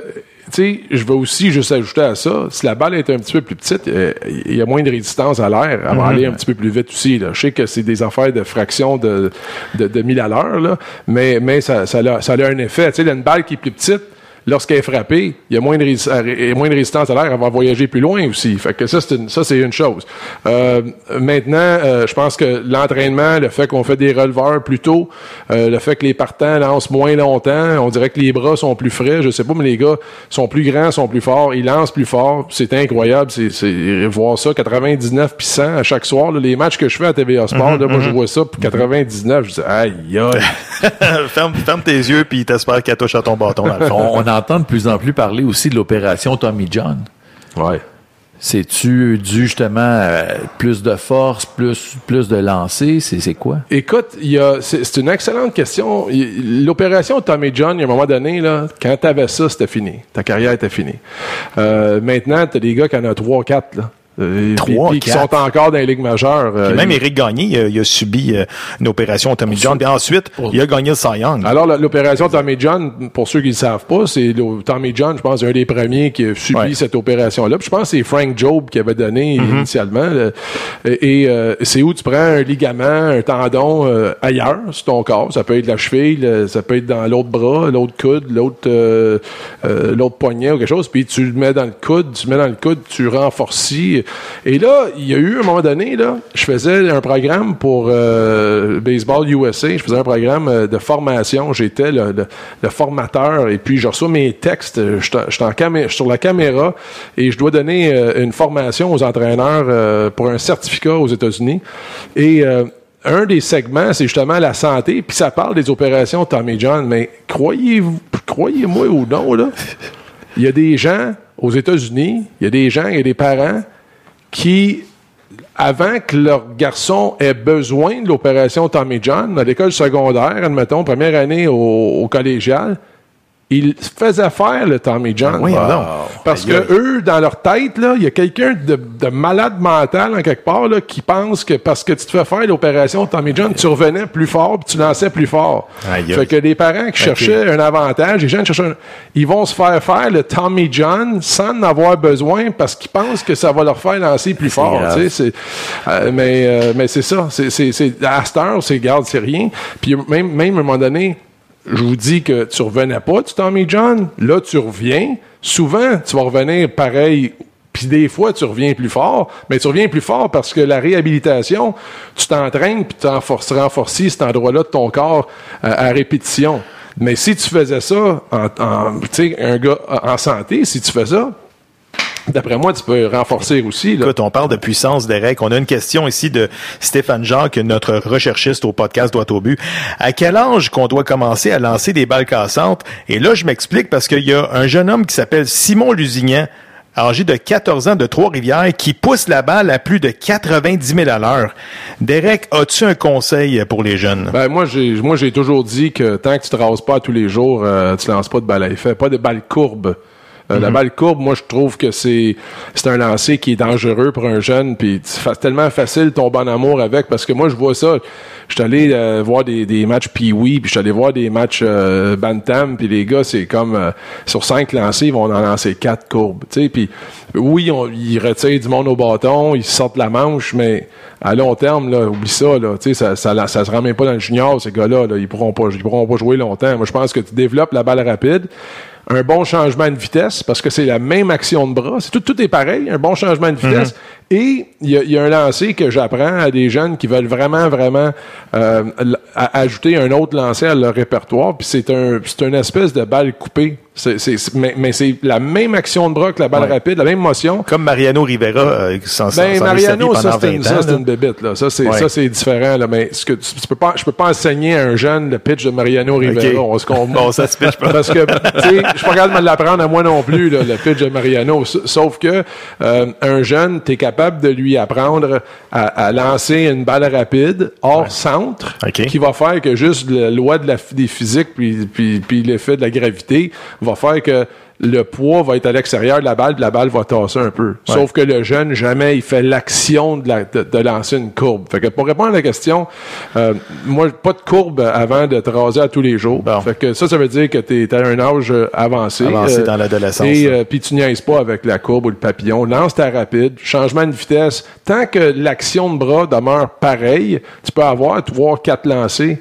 tu sais, je veux aussi juste ajouter à ça, si la balle est un petit peu plus petite, euh, il y a moins de résistance à l'air. Elle va Mhm. aller un petit peu plus vite aussi. Là. Je sais que c'est des affaires de fraction de, de, de 1000 à l'heure, là, mais, mais ça, ça, a, ça a un effet. Tu sais, une balle qui est plus petite, lorsqu'elle est frappée, il y a moins de, a moins de résistance à l'air, elle va voyager plus loin aussi. Fait que ça, c'est une, ça, c'est une chose. Euh, maintenant, euh, je pense que l'entraînement, le fait qu'on fait des releveurs plus tôt, euh, le fait que les partants lancent moins longtemps, on dirait que les bras sont plus frais, je sais pas, mais les gars sont plus grands, sont plus forts, ils lancent plus fort. C'est incroyable, c'est, c'est voir ça, 99 puis 100 à chaque soir. là, les matchs que je fais à TVA Sport, Mhm, là, moi, je mhm. vois ça, puis 99, je dis, aïe, aïe. [laughs] ferme, ferme tes yeux puis t'espères qu'elle touche à ton bâton dans le fond. on, [laughs] on entend de plus en plus parler aussi de l'opération Tommy John. Ouais. C'est-tu dû justement à plus de force, plus, plus de lancer? C'est, quoi? Écoute, il y a, c'est, une excellente question. L'opération Tommy John, il y a un moment donné, là, quand t'avais ça, c'était fini. Ta carrière était finie. Euh, maintenant, t'as des gars qui en ont 3 quatre là. Euh, Trois, qui sont encore dans les ligues majeures. Euh, Puis même Éric Gagné, il a, il a subi euh, une opération Tommy John. Puis ensuite, il a gagné le Cy Young. Alors, l'opération Tommy John, pour ceux qui ne le savent pas, c'est Tommy John, je pense, un des premiers qui a subi cette opération-là. Je pense que c'est Frank Job qui avait donné Mhm. initialement. Et, euh, c'est où tu prends un ligament, un tendon euh, ailleurs sur ton corps. Ça peut être la cheville, le- ça peut être dans l'autre bras, l'autre coude, l'autre euh, l'autre poignet ou quelque chose. Puis tu le mets dans le coude, tu le mets dans le coude, tu renforcis. Et là, il y a eu un moment donné, là, je faisais un programme pour euh, Baseball USA. Je faisais un programme euh, de formation. J'étais le, formateur et puis je reçois mes textes. Je suis sur la caméra et je dois donner euh, une formation aux entraîneurs pour un certificat aux États-Unis. Et un des segments, c'est justement la santé, puis ça parle des opérations Tommy John. Mais croyez-vous, croyez-moi ou non, là, il y a des gens aux États-Unis, il y a des gens, il y a des parents qui, avant que leur garçon ait besoin de l'opération Tommy John, à l'école secondaire, admettons, première année au, au collégial, ils faisaient faire le Tommy John. Oui, non. Parce Aïe, que eux, dans leur tête, là, il y a quelqu'un de, de malade mental en quelque part là, qui pense que parce que tu te fais faire l'opération Tommy John, tu revenais plus fort puis tu lançais plus fort. Aïe. Fait que des parents qui cherchaient un avantage, les jeunes cherchaient un- ils vont se faire faire le Tommy John sans en avoir besoin parce qu'ils pensent que ça va leur faire lancer plus fort. grave. tu sais, c'est- euh, mais euh, mais c'est ça. C'est, c'est, c'est, à cette heure, c'est, garde, c'est rien. Puis même, même à un moment donné, je vous dis que tu revenais pas du Tommy John. Là, tu reviens. Souvent, tu vas revenir pareil. Puis des fois, tu reviens plus fort, mais tu reviens plus fort parce que la réhabilitation, tu t'entraînes puis tu renforces, cet endroit-là de ton corps euh, à répétition. Mais si tu faisais ça, en, en- tu un gars en santé, si tu fais ça, [laughs] d'après moi, tu peux renforcer aussi. Là. Écoute, on parle de puissance règles. On a une question ici de Stéphane Jacques, notre recherchiste au podcast Droit au but. À quel âge qu'on doit commencer à lancer des balles cassantes? Et là, je m'explique parce qu'il y a un jeune homme qui s'appelle Simon Lusignan, âgé de 14 ans de Trois-Rivières, qui pousse la balle à plus de 90 000 à l'heure. Derek, as-tu un conseil pour les jeunes? Ben, moi, j'ai, moi, j'ai toujours dit que tant que tu te rases pas tous les jours, euh, tu lances pas de balle à effet, pas de balle courbe. Euh, La balle courbe, moi, je trouve que c'est c'est un lancer qui est dangereux pour un jeune, puis c'est tellement facile de tomber en amour avec, parce que moi, je vois ça. Je suis allé euh, voir des, des matchs Pee-Wee, puis je suis allé voir des matchs euh, Bantam, puis les gars, c'est comme euh, sur cinq lancers, ils vont en lancer quatre courbes, tu sais, puis oui, on, ils retirent du monde au bâton, ils sortent la manche, mais à long terme, là, oublie ça, là, tu sais, ça, ça, ça se même pas dans le junior, ces gars-là, là, ils pourront pas, ils pourront pas jouer longtemps. Moi, je pense que tu développes la balle rapide, un bon changement de vitesse, parce que c'est la même action de bras, c'est tout, tout est pareil, un bon changement de vitesse, et il y y a un lancer que j'apprends à des jeunes qui veulent vraiment, vraiment euh, ajouter un autre lancer à leur répertoire, puis c'est un, c'est une espèce de balle coupée. C'est, c'est- c'est- mais, mais c'est la même action de bras que la balle Ouais. rapide, la même motion. Comme Mariano Rivera, euh, qui s'en Ben, est Mariano, ça, c'est une, 20 ça, une bébite, là. Ça, c'est, Ouais. ça, c'est différent, là. Mais ce que tu, tu peux pas, je peux pas enseigner à un jeune le pitch de Mariano Rivera. Ok. On se comprend. Bon, ça se pitch pas. Parce que, tu sais, je suis pas capable de l'apprendre à moi non plus, là, le pitch de Mariano. Sauf que, euh, un jeune, t'es capable de lui apprendre à, à lancer une balle rapide, hors centre, qui va faire que juste la loi de la, des physiques puis, puis, puis l'effet de la gravité va faire que le poids va être à l'extérieur de la balle, puis la balle va tasser un peu. Ouais. Sauf que le jeune, jamais il fait l'action de, la- de, de lancer une courbe. Fait que pour répondre à la question, euh, moi, pas de courbe avant de te raser à tous les jours. Fait que ça, ça veut dire que tu es à un âge euh, avancé. Avancé dans l'adolescence, Et euh, puis tu niaises pas avec la courbe ou le papillon. Lance ta rapide, changement de vitesse. Tant que l'action de bras demeure pareille, tu peux avoir trois, quatre lancers.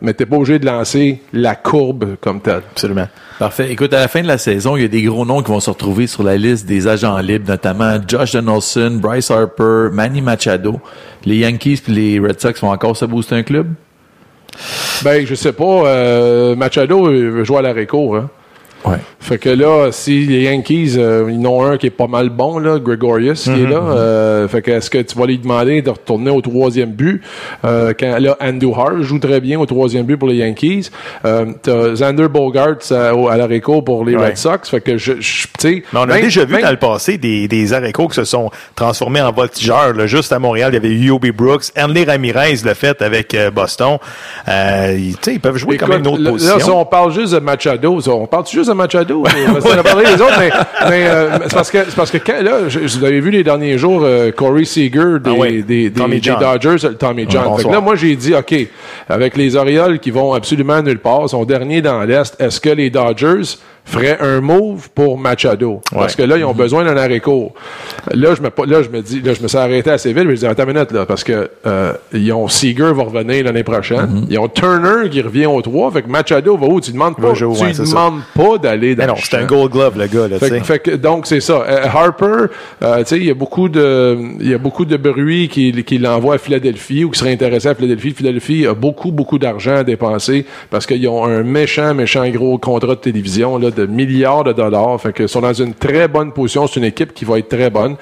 Mais t'es pas obligé de lancer la courbe comme telle. Absolument. Parfait. Écoute, à la fin de la saison, il y a des gros noms qui vont se retrouver sur la liste des agents libres, notamment Josh Donaldson, Bryce Harper, Manny Machado. Les Yankees et les Red Sox vont encore se booster un club? Ben, je sais pas. Euh, Machado veut jouer à l'arrêt court. Hein? Ouais. Fait que là, si les Yankees, euh, ils ont un qui est pas mal bon, là, Gregorius, qui est Mhm, là. euh, fait que est-ce que tu vas lui demander de retourner au troisième but? Euh, quand là, Andrew Hart joue très bien au troisième but pour les Yankees. Euh, t'as Xander Bogarts à, au- à l'arrêt court pour les Ouais. Red Sox. Fait que je, je tu on a même- déjà vu même- dans le passé des, des arécos qui se sont transformés en voltigeurs. là. Juste à Montréal, il y avait Yobi Brooks. Henley Ramirez l'a fait avec euh, Boston. Euh, ils, tu sais, ils peuvent jouer même une autre là, position. Là, si on parle juste de Machado, ça, on parle juste de Machado? Qu'on a parlé des autres, mais, mais, euh, c'est parce que, c'est parce que quand, là, je- vous avez vu les derniers jours, euh, Corey Seager des, Ah oui, des, des, Tommy des John. Dodgers, Tommy John. Ouais, Fait que bonsoir. là, moi, j'ai dit, OK, avec les Orioles qui vont absolument nulle part, sont derniers dans l'Est, est-ce que les Dodgers feraient un move pour Machado? Parce que là, ils ont besoin d'un arrêt court. Là, je me, là, je me dis, là, je me suis arrêté assez vite, mais je dis, attends une minute, là, parce que, euh, ils ont Seager va revenir l'année prochaine. Ils ont Turner qui revient au 3. Fait que Machado va où? Tu demandes pas, tu ouais, ça. demandes pas d'aller dans Mais non, c'est un gold glove, le gars. Là, Fait, que- fait que, donc c'est ça. Euh, Harper, euh, tu sais, il y a beaucoup de, il y a beaucoup de bruit qui, qui l'envoie à Philadelphie ou qui serait intéressé à Philadelphie. Philadelphie a beaucoup, beaucoup d'argent à dépenser parce qu'ils ont un méchant, méchant gros contrat de télévision là, de milliards de dollars. Fait que sont dans une très bonne position. C'est une équipe qui va être très bonne.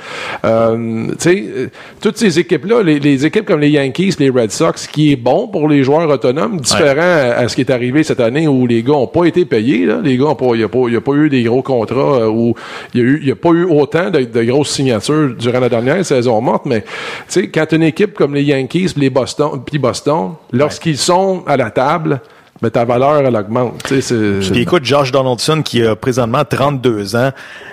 Euh, tu sais, euh, toutes ces équipes-là, les, les équipes comme les Yankees, les Red Sox, qui est bon pour les joueurs autonomes, différent à, à ce qui est arrivé cette année où les gars ont pas été payés. Là. Les gars ont pas, il y a a pas eu des gros contrats euh, où il y a eu, il y a pas eu autant de, de grosses signatures durant la dernière saison morte. Mais tu sais, quand une équipe comme les Yankees, les Boston, puis Boston, lorsqu'ils sont à la table, ben, ta valeur elle augmente. Tu sais, c'est- Puis écoute, Josh Donaldson, qui a présentement 32 ans,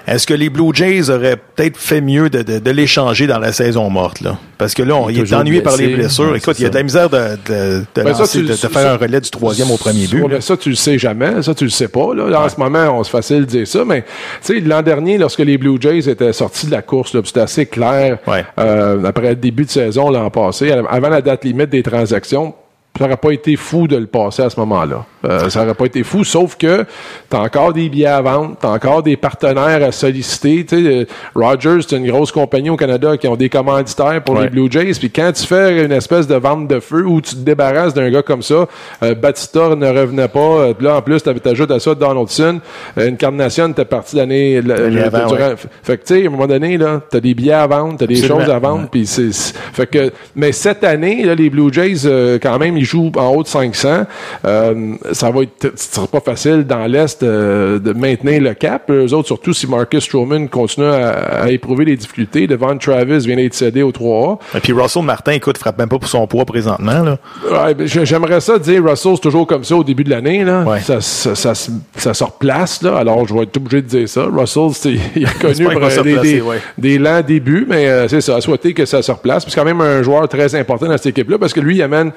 est-ce que les Blue Jays auraient peut-être fait mieux de, de, de l'échanger dans la saison morte? Là? Parce que là, on, Il est il, est toujours ennuyé par les blessures. Ouais, écoute, il y a de la misère de, de, de Ben, ça, lancer- tu de- le- de ça- faire un relais du troisième au premier but. Là. ça, tu le sais jamais. Ça, tu le sais pas. Là. En ce moment, on se facile de dire ça. Mais tu sais, l'an dernier, lorsque les Blue Jays étaient sortis de la course, là, c'était assez clair. euh, après le début de saison l'an passé, avant la date limite des transactions. Ça n'aurait pas été fou de le passer à ce moment-là. Euh, ça n'aurait pas été fou, sauf que tu as encore des billets à vendre, tu as encore des partenaires à solliciter. Tu sais, euh, Rogers, c'est une grosse compagnie au Canada qui ont des commanditaires pour Ouais. les Blue Jays. Puis quand tu fais une espèce de vente de feu où tu te débarrasses d'un gars comme ça, euh, Batista ne revenait pas. euh, puis là, en plus, tu ajoutes à ça Donaldson. Euh, Incarnation était parti l'année ouais. Fait que, tu sais, à un moment donné, là, t'as des billets à vendre, t'as des Absolument. choses à vendre, puis c'est, c'est- fait que, mais cette année, là, les Blue Jays, euh, quand même, jouent en haut de 500. Euh, ça va être, ce sera pas facile dans l'Est euh, de maintenir le cap. Eux autres, surtout si Marcus Stroman continue à, à éprouver les difficultés. Devant Travis vient d'être cédé au 3A. Et puis Russell Martin, écoute, frappe même pas pour son poids présentement. Là. Ouais, ben, j'ai- J'aimerais ça dire Russell, c'est toujours comme ça au début de l'année. Là. Ça, ça, ça, ça se replace. Là. Alors, je vais être obligé de dire ça. Russell, c'est- [laughs] il a connu euh, des, des, ouais. des lents débuts, mais euh, c'est ça. Souhaiter que ça se replace. C'est quand même un joueur très important dans cette équipe-là parce que lui, il amène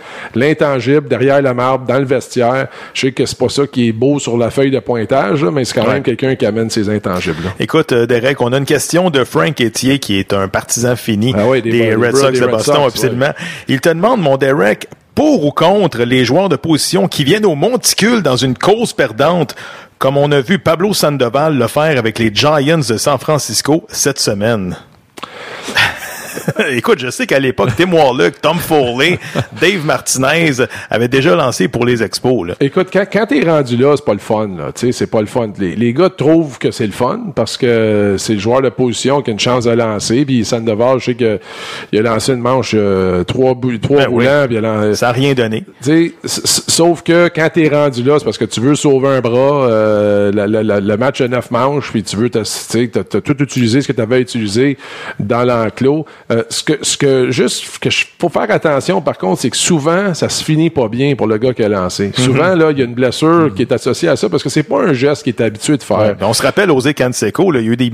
l'intangible derrière la marbre, dans le vestiaire. Je sais que c'est pas ça qui est beau sur la feuille de pointage, là, mais c'est quand Ouais. même quelqu'un qui amène ses intangibles. là. Écoute, euh, Derek, on a une question de Frank Etier, qui est un partisan fini des- des, des Red Sox de Boston, Sox, absolument. Il te demande, mon Derek, pour ou contre les joueurs de position qui viennent au monticule dans une cause perdante, comme on a vu Pablo Sandoval le faire avec les Giants de San Francisco cette semaine? [laughs] Écoute, je sais qu'à l'époque, Tim Warlock, Tom Foley, Dave Martinez avaient déjà lancé pour les expos. Là. Écoute, quand, quand t'es rendu là, c'est pas le fun, là. C'est pas le fun. Les, les gars trouvent que c'est le fun parce que c'est le joueur de position qui a une chance de lancer. Puis Sandoval, je sais que il a lancé une manche euh, trois, bou- trois Ben oui. roulants. puis il a lan- Ça n'a rien donné. sauf que quand t'es rendu là, c'est parce que tu veux sauver un bras, euh, la- la- la- le match de neuf manches, puis tu veux, t'as tout utilisé ce que tu avais utilisé dans l'enclos. Euh, ce que, ce que juste que je- faut faire attention par contre, c'est que souvent ça se finit pas bien pour le gars qui a lancé. Souvent là, il y a une blessure qui est associée à ça parce que c'est pas un geste qu'il est habitué de faire. Ouais, ben, on se rappelle Osé Canseco, là, il y a eu des,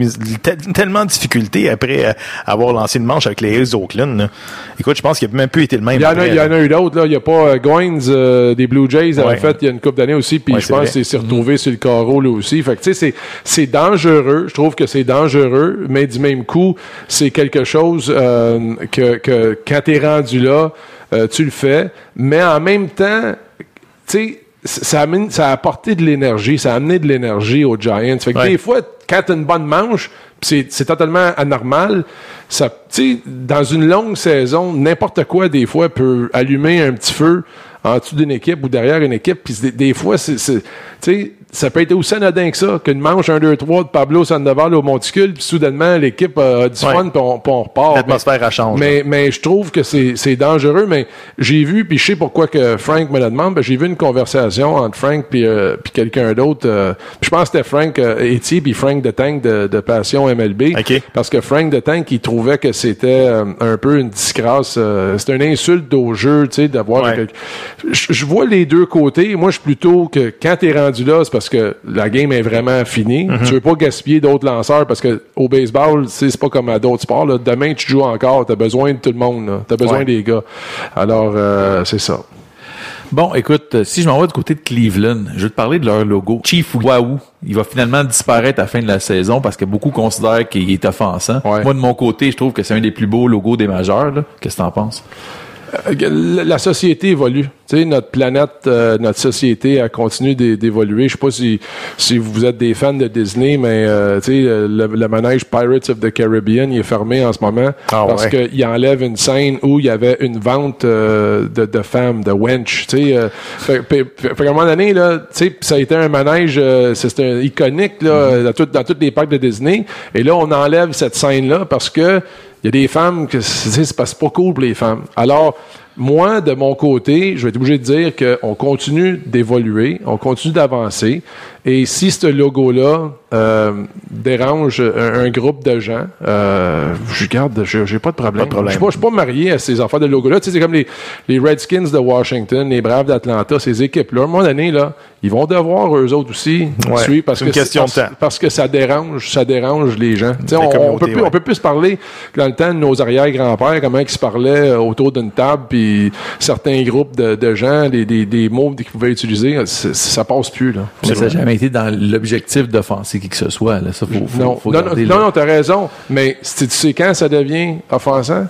tellement de difficultés après euh, avoir lancé une manche avec les Hills d'Oakland. Écoute, je pense qu'il n'a même plus été le même. Il y en a, il y en a eu d'autres, là. Il y a pas euh, Goins euh, des Blue Jays Ouais. fait il y a une couple d'années aussi, puis Ouais, je pense qu'il s'est retrouvé sur le carreau là aussi. Fait que tu sais, c'est c'est dangereux. Je trouve que c'est dangereux, mais du même coup, c'est quelque chose euh, que, que quand t'es rendu là, euh, tu le fais. Mais en même temps, tu sais, ça a, amené- ça a apporté de l'énergie, ça a amené de l'énergie aux Giants. Fait que Ouais. des fois, quand t'as une bonne manche, c'est totalement anormal, ça, dans une longue saison, n'importe quoi, des fois, peut allumer un petit feu en dessous d'une équipe ou derrière une équipe. Puis des, des fois, c'est, c'est- tu sais, ça peut être aussi anodin que ça, qu'une manche 1, 2, 3 de Pablo Sandoval au Monticule, puis soudainement, l'équipe a du Ouais. fun, puis on, on repart. L'atmosphère, elle change. Mais, mais je trouve que c'est c'est dangereux, mais j'ai vu, puis je sais pourquoi que Frank me le demande, ben, j'ai vu une conversation entre Frank puis euh, quelqu'un d'autre. euh, puis je pense que c'était Frank euh, Etier puis Frank de Tank de, de Passion MLB. Parce que Frank de Tank, il trouvait que c'était euh, un peu une disgrâce. euh, c'était une insulte au jeu, tu sais, d'avoir... Je, je vois les deux côtés. Moi, je suis plutôt que quand t'es rendu là, c'est parce que la game est vraiment finie. Mhm. Tu veux pas gaspiller d'autres lanceurs parce que au baseball, c'est pas comme à d'autres sports. Là. Demain, tu joues encore. T'as besoin de tout le monde. T'as besoin Ouais. des gars. Alors, euh, c'est ça. Bon, écoute, euh, si je m'en vais du côté de Cleveland, je vais te parler de leur logo. Chief Wahoo. Il va finalement disparaître à la fin de la saison parce que beaucoup considèrent qu'il est offensant. Moi, de mon côté, je trouve que c'est un des plus beaux logos des majeurs. Qu'est-ce que t'en penses? Euh, La société évolue. Tu sais, notre planète, euh, notre société a continué d'é- d'évoluer. Je sais pas si, si vous êtes des fans de Disney, mais euh, tu sais, le, le manège Pirates of the Caribbean, il est fermé en ce moment Ah parce ouais. qu'il enlève une scène où il y avait une vente euh, de, de femmes, de wench. Tu sais, euh, fait, fait- fait- un moment donné, là, tu sais, ça a été un manège, euh, un iconique là, dans, tout- dans tous les parcs de Disney. Et là, on enlève cette scène-là parce que il y a des femmes que c'est pas pas cool pour les femmes. Alors, moi, de mon côté, je vais être obligé de dire qu'on continue d'évoluer, on continue d'avancer. Et si ce logo-là euh, dérange un, un groupe de gens, euh, je garde, j'ai pas de problème. Pas de problème. Je suis pas, je suis pas marié à ces affaires de logo-là. Tu sais, c'est comme les, les Redskins de Washington, les Braves d'Atlanta, ces équipes-là. À un moment donné, là, ils vont devoir eux autres aussi Ouais, suivre parce que question parce, de temps. parce que ça dérange, ça dérange les gens. Tu sais, on, peut plus, ouais. on peut plus se parler dans le temps de nos arrière-grands-pères, comment ils se parlaient euh, autour d'une table, puis certains groupes de, de gens, des, des, des mots qu'ils pouvaient utiliser, ça passe plus là. Mais ça n'a jamais été dans l'objectif d'offenser qui que ce soit. Là. Ça, faut, faut, non, faut non, non, garder non, le- non, t'as raison. Mais tu sais quand ça devient offensant?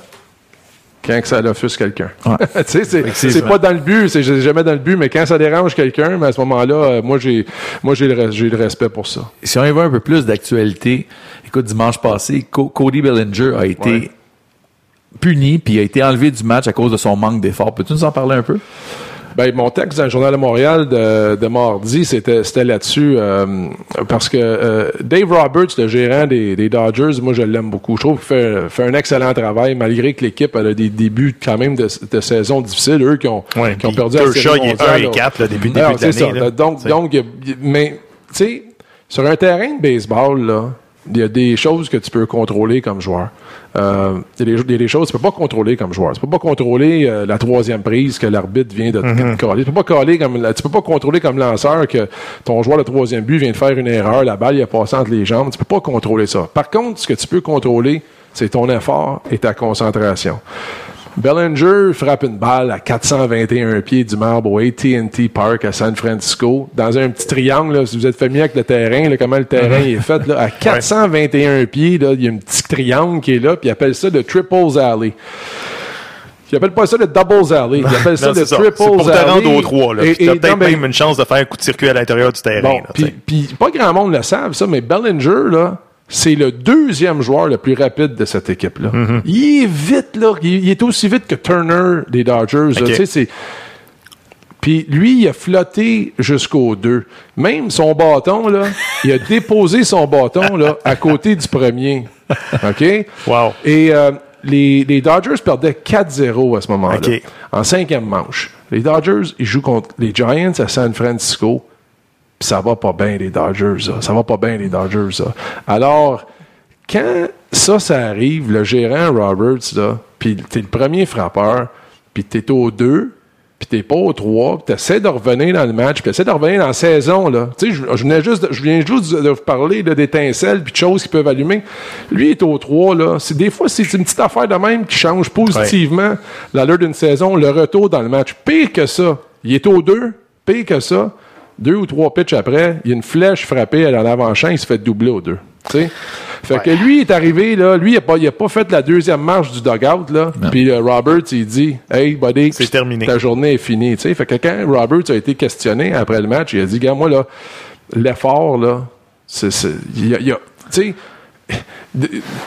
Quand que ça offusque quelqu'un. [laughs] tu sais, c'est, pas dans le but, c'est jamais dans le but, mais quand ça dérange quelqu'un, mais à ce moment-là, euh, moi j'ai moi j'ai le, le respect pour ça. Si on y va un peu plus d'actualité, écoute, dimanche passé, Co- Cody Bellinger a été Ouais. puni puis a été enlevé du match à cause de son manque d'effort. Peux-tu nous en parler un peu? Ben, mon texte dans le Journal de Montréal de, de mardi, c'était, c'était là-dessus, euh, parce que euh, Dave Roberts, le gérant des, des Dodgers, moi, je l'aime beaucoup. Je trouve qu'il fait, fait un excellent travail, malgré que l'équipe elle a des débuts quand même de, de saison difficiles. Eux qui ont, qui ont perdu la série il est mondiale, 1 et là. 4, là, depuis le Non, début de l'année. Donc, donc, mais, tu sais, sur un terrain de baseball, là, il y a des choses que tu peux contrôler comme joueur. Euh, il y a des, il y a des choses que tu peux pas contrôler comme joueur. Tu peux pas contrôler euh, la troisième prise que l'arbitre vient de te Mhm. caler. Tu peux pas caler comme la- tu peux pas contrôler comme lanceur que ton joueur de troisième but vient de faire une erreur, la balle il a passé entre les jambes. Tu peux pas contrôler ça. Par contre, ce que tu peux contrôler, c'est ton effort et ta concentration. Bellinger frappe une balle à 421 pieds du marbre au AT&T Park à San Francisco, dans un petit triangle, là, si vous êtes familier avec le terrain, là, comment le terrain Mhm. est fait, là, à 421 pieds, il y a un petit triangle qui est là, puis ils appellent ça le Triples Alley. Ils appellent pas ça le Doubles Alley, ils appellent ça le. Triples C'est pour te Alley. rendre aux trois. Là. Et- Puis t'as et- peut-être même une chance de faire un coup de circuit à l'intérieur du terrain. Bon, puis pas grand monde le savent, ça, mais Bellinger, là, c'est le deuxième joueur le plus rapide de cette équipe-là. Mm-hmm. Il est vite, là. Il, il est aussi vite que Turner des Dodgers. là. Ok. Tu sais, c'est... Puis lui, il a flotté jusqu'au 2. Même son bâton, là, il a déposé son bâton là, à côté du premier. OK? Wow. Et euh, les, les Dodgers perdaient 4-0 à ce moment-là. En cinquième manche. Les Dodgers, ils jouent contre les Giants à San Francisco. Puis ça va pas bien, les Dodgers. Ça, ça va pas bien, les Dodgers. ça. Alors, quand ça, ça arrive, le gérant Roberts, là, puis t'es le premier frappeur, puis t'es au 2, puis t'es pas au 3, puis t'essaies de revenir dans le match, puis t'essaies de revenir dans la saison, là. Tu sais, je, je venais juste, de- je viens juste de vous parler d'étincelles puis de choses qui peuvent allumer. Lui est au 3, là. C'est, des fois, c'est une petite affaire de même qui change positivement l'allure d'une saison, le retour dans le match. Pire que ça, il est au 2, pire que ça, deux ou trois pitches après, il y a une flèche frappée dans l'avant-champ, il se fait doubler au 2. Tu sais? Fait que lui est arrivé, là, lui, il a pas, il a pas fait la deuxième marche du dugout, là. Puis euh, Roberts, il dit, hey, buddy, C'est terminé. ta journée est finie, tu sais. Fait que quand Roberts a été questionné après le match, il a dit, gars, moi, là, l'effort, là, c'est, il y a, il y a- tu sais,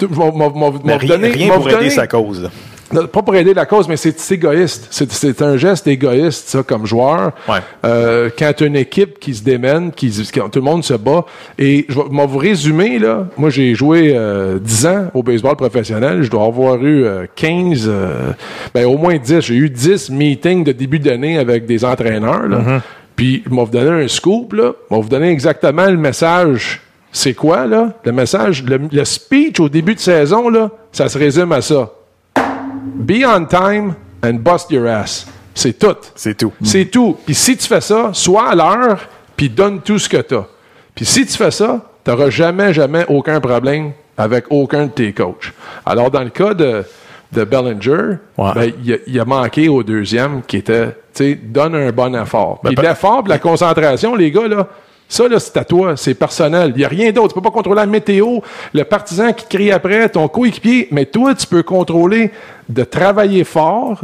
m'a- m'a- Mais m'a rien, pour aider sa cause. Pas pour aider la cause, mais c'est égoïste. C'est- un geste égoïste, ça, comme joueur. Ouais. Euh, quand une équipe qui se démène, qui, tout le monde se bat. Et je vais vous résumer, là. Moi, j'ai joué euh, 10 ans au baseball professionnel. Je dois avoir eu euh, 15, euh, ben, au moins 10. J'ai eu 10 meetings de début d'année avec des entraîneurs, là. Mm-hmm. Puis, je vais vous donner un scoop, là. Je vais vous donner exactement le message. C'est quoi, là? Le message, le, le speech au début de saison, là, ça se résume à ça. Be on time and bust your ass. C'est tout. C'est tout. C'est tout. Puis si tu fais ça, sois à l'heure, puis donne tout ce que tu as. Puis si tu fais ça, tu n'auras jamais, jamais aucun problème avec aucun de tes coachs. Alors, dans le cas de, de Bellinger, Ouais. ben, il, a, il a manqué au deuxième qui était, tu sais, donne un bon effort. Puis Ben, l'effort, la concentration, les gars, là, ça, là, c'est à toi, c'est personnel. Il n'y a rien d'autre. Tu peux pas contrôler la météo, le partisan qui crie après, ton coéquipier, mais toi, tu peux contrôler de travailler fort,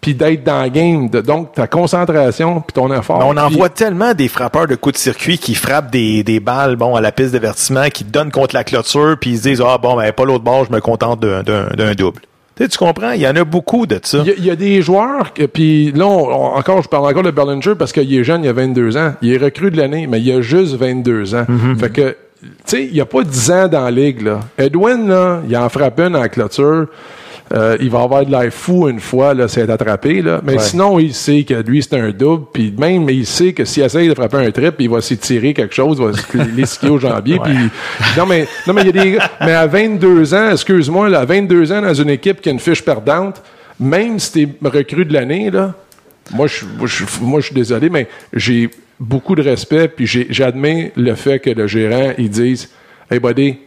puis d'être dans le game. De- donc, ta concentration, puis ton effort. Mais on en voit tellement des frappeurs de coups de circuit qui frappent des, des balles bon à la piste d'avertissement, qui donnent contre la clôture, puis ils se disent ah bon ben pas l'autre bord, je me contente d'un double. Tu sais, tu comprends? Il y en a beaucoup de ça. Il y, a- il y a des joueurs, que- puis là, on- on- encore, je parle encore de Bellinger parce qu'il est jeune, il a 22 ans. Il est recru de l'année, mais il a juste 22 ans. Fait que, tu sais, il n'y a pas 10 ans dans la ligue, là. Edwin, là, il en frappe une en clôture. Euh, il va avoir de l'air fou une fois, là, c'est attrapé, là. Mais Ouais. sinon, il sait que lui, c'est un double, puis même, il sait que s'il essaye de frapper un trip, il va s'étirer quelque chose, il va se [laughs] l'esquier au jambier, puis... Non, mais, non, mais il y a des Mais à 22 ans, excuse-moi, là, à 22 ans, dans une équipe qui a une fiche perdante, même si t'es recrue de l'année, là, moi, je, moi, je, moi, je suis désolé, mais j'ai beaucoup de respect, puis j'admets le fait que le gérant, il dise Hey, buddy,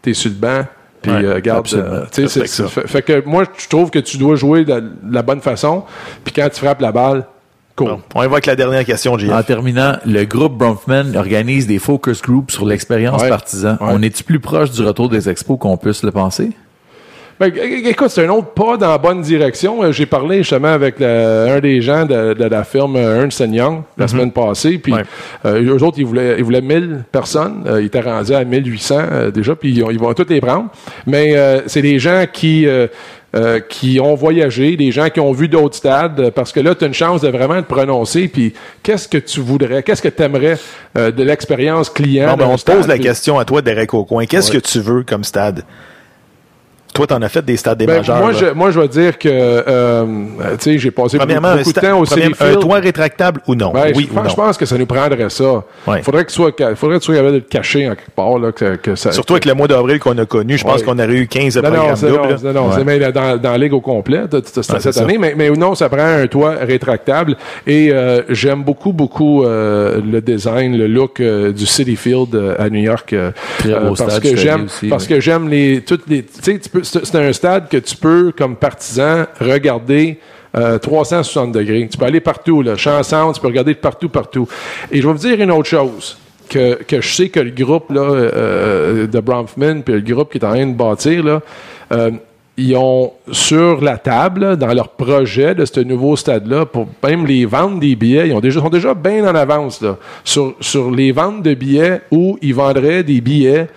t'es sur le banc, puis Ouais, euh, garde. euh, tu sais, c'est- Respecte ça. fait, fait que moi, je trouve que tu dois jouer de, la bonne façon, puis quand tu frappes la balle, cool. Bon, on y va avec la dernière question, JF. En terminant, le groupe Bronfman organise des focus groups sur l'expérience Ouais. partisan. Ouais. On est-tu plus proche du retour des expos qu'on puisse le penser? Ben, écoute, c'est un autre pas dans la bonne direction. Euh, J'ai parlé justement avec le- un des gens de, de la firme euh, Ernst Young la semaine passée. Puis Ouais. euh, eux autres, ils voulaient, ils voulaient 1000 personnes. Euh, ils étaient rendus à 1800 euh, déjà, puis ils, ont- ils vont toutes les prendre. Mais euh, c'est des gens qui... euh, euh, qui ont voyagé, des gens qui ont vu d'autres stades, euh, parce que là, tu as une chance de vraiment te prononcer, puis qu'est-ce que tu voudrais, qu'est-ce que tu aimerais de l'expérience client? Bon, ben, on te pose la question à toi, Derek Aucoin. Qu'est-ce Ouais. que tu veux comme stade? Toi, t'en as fait des stades des Ben, majeurs. moi, là. je, moi, je vais dire que, euh, tu sais, j'ai passé beaucoup, beaucoup de temps au premier- un toit rétractable ou non? Ben, oui je, ou pense, non? je pense que ça nous prendrait ça. Ouais. Faudrait que tu sois, faudrait que tu sois capable de le cacher en quelque part, là, que, que ça. Surtout avec le mois d'avril qu'on a connu, je pense Ouais. qu'on aurait eu 15 non, non, programmes c'est, doubles. non, non, Ouais. c'est même dans, dans la ligue au complet, de- de- de- Ouais, cette ça. année, mais, mais non, ça prend un toit rétractable. Et euh, j'aime beaucoup, beaucoup euh, le design, le look euh, du City Field euh, à New York. euh, Très beau parce stade, que j'aime, aussi, parce que j'aime les, toutes les, tu sais, tu peux- c'est un stade que tu peux, comme partisan, regarder euh, 360 degrés. Tu peux aller partout, là, centre, tu peux regarder de partout, partout. Et je vais vous dire une autre chose. Que, je sais que le groupe là, euh, de Bronfman, puis le groupe qui est en train de bâtir, là, euh, ils ont sur la table, dans leur projet de ce nouveau stade-là, pour même les ventes des billets, ils ont déjà, sont déjà bien en avance là, sur les ventes de billets où ils vendraient des billets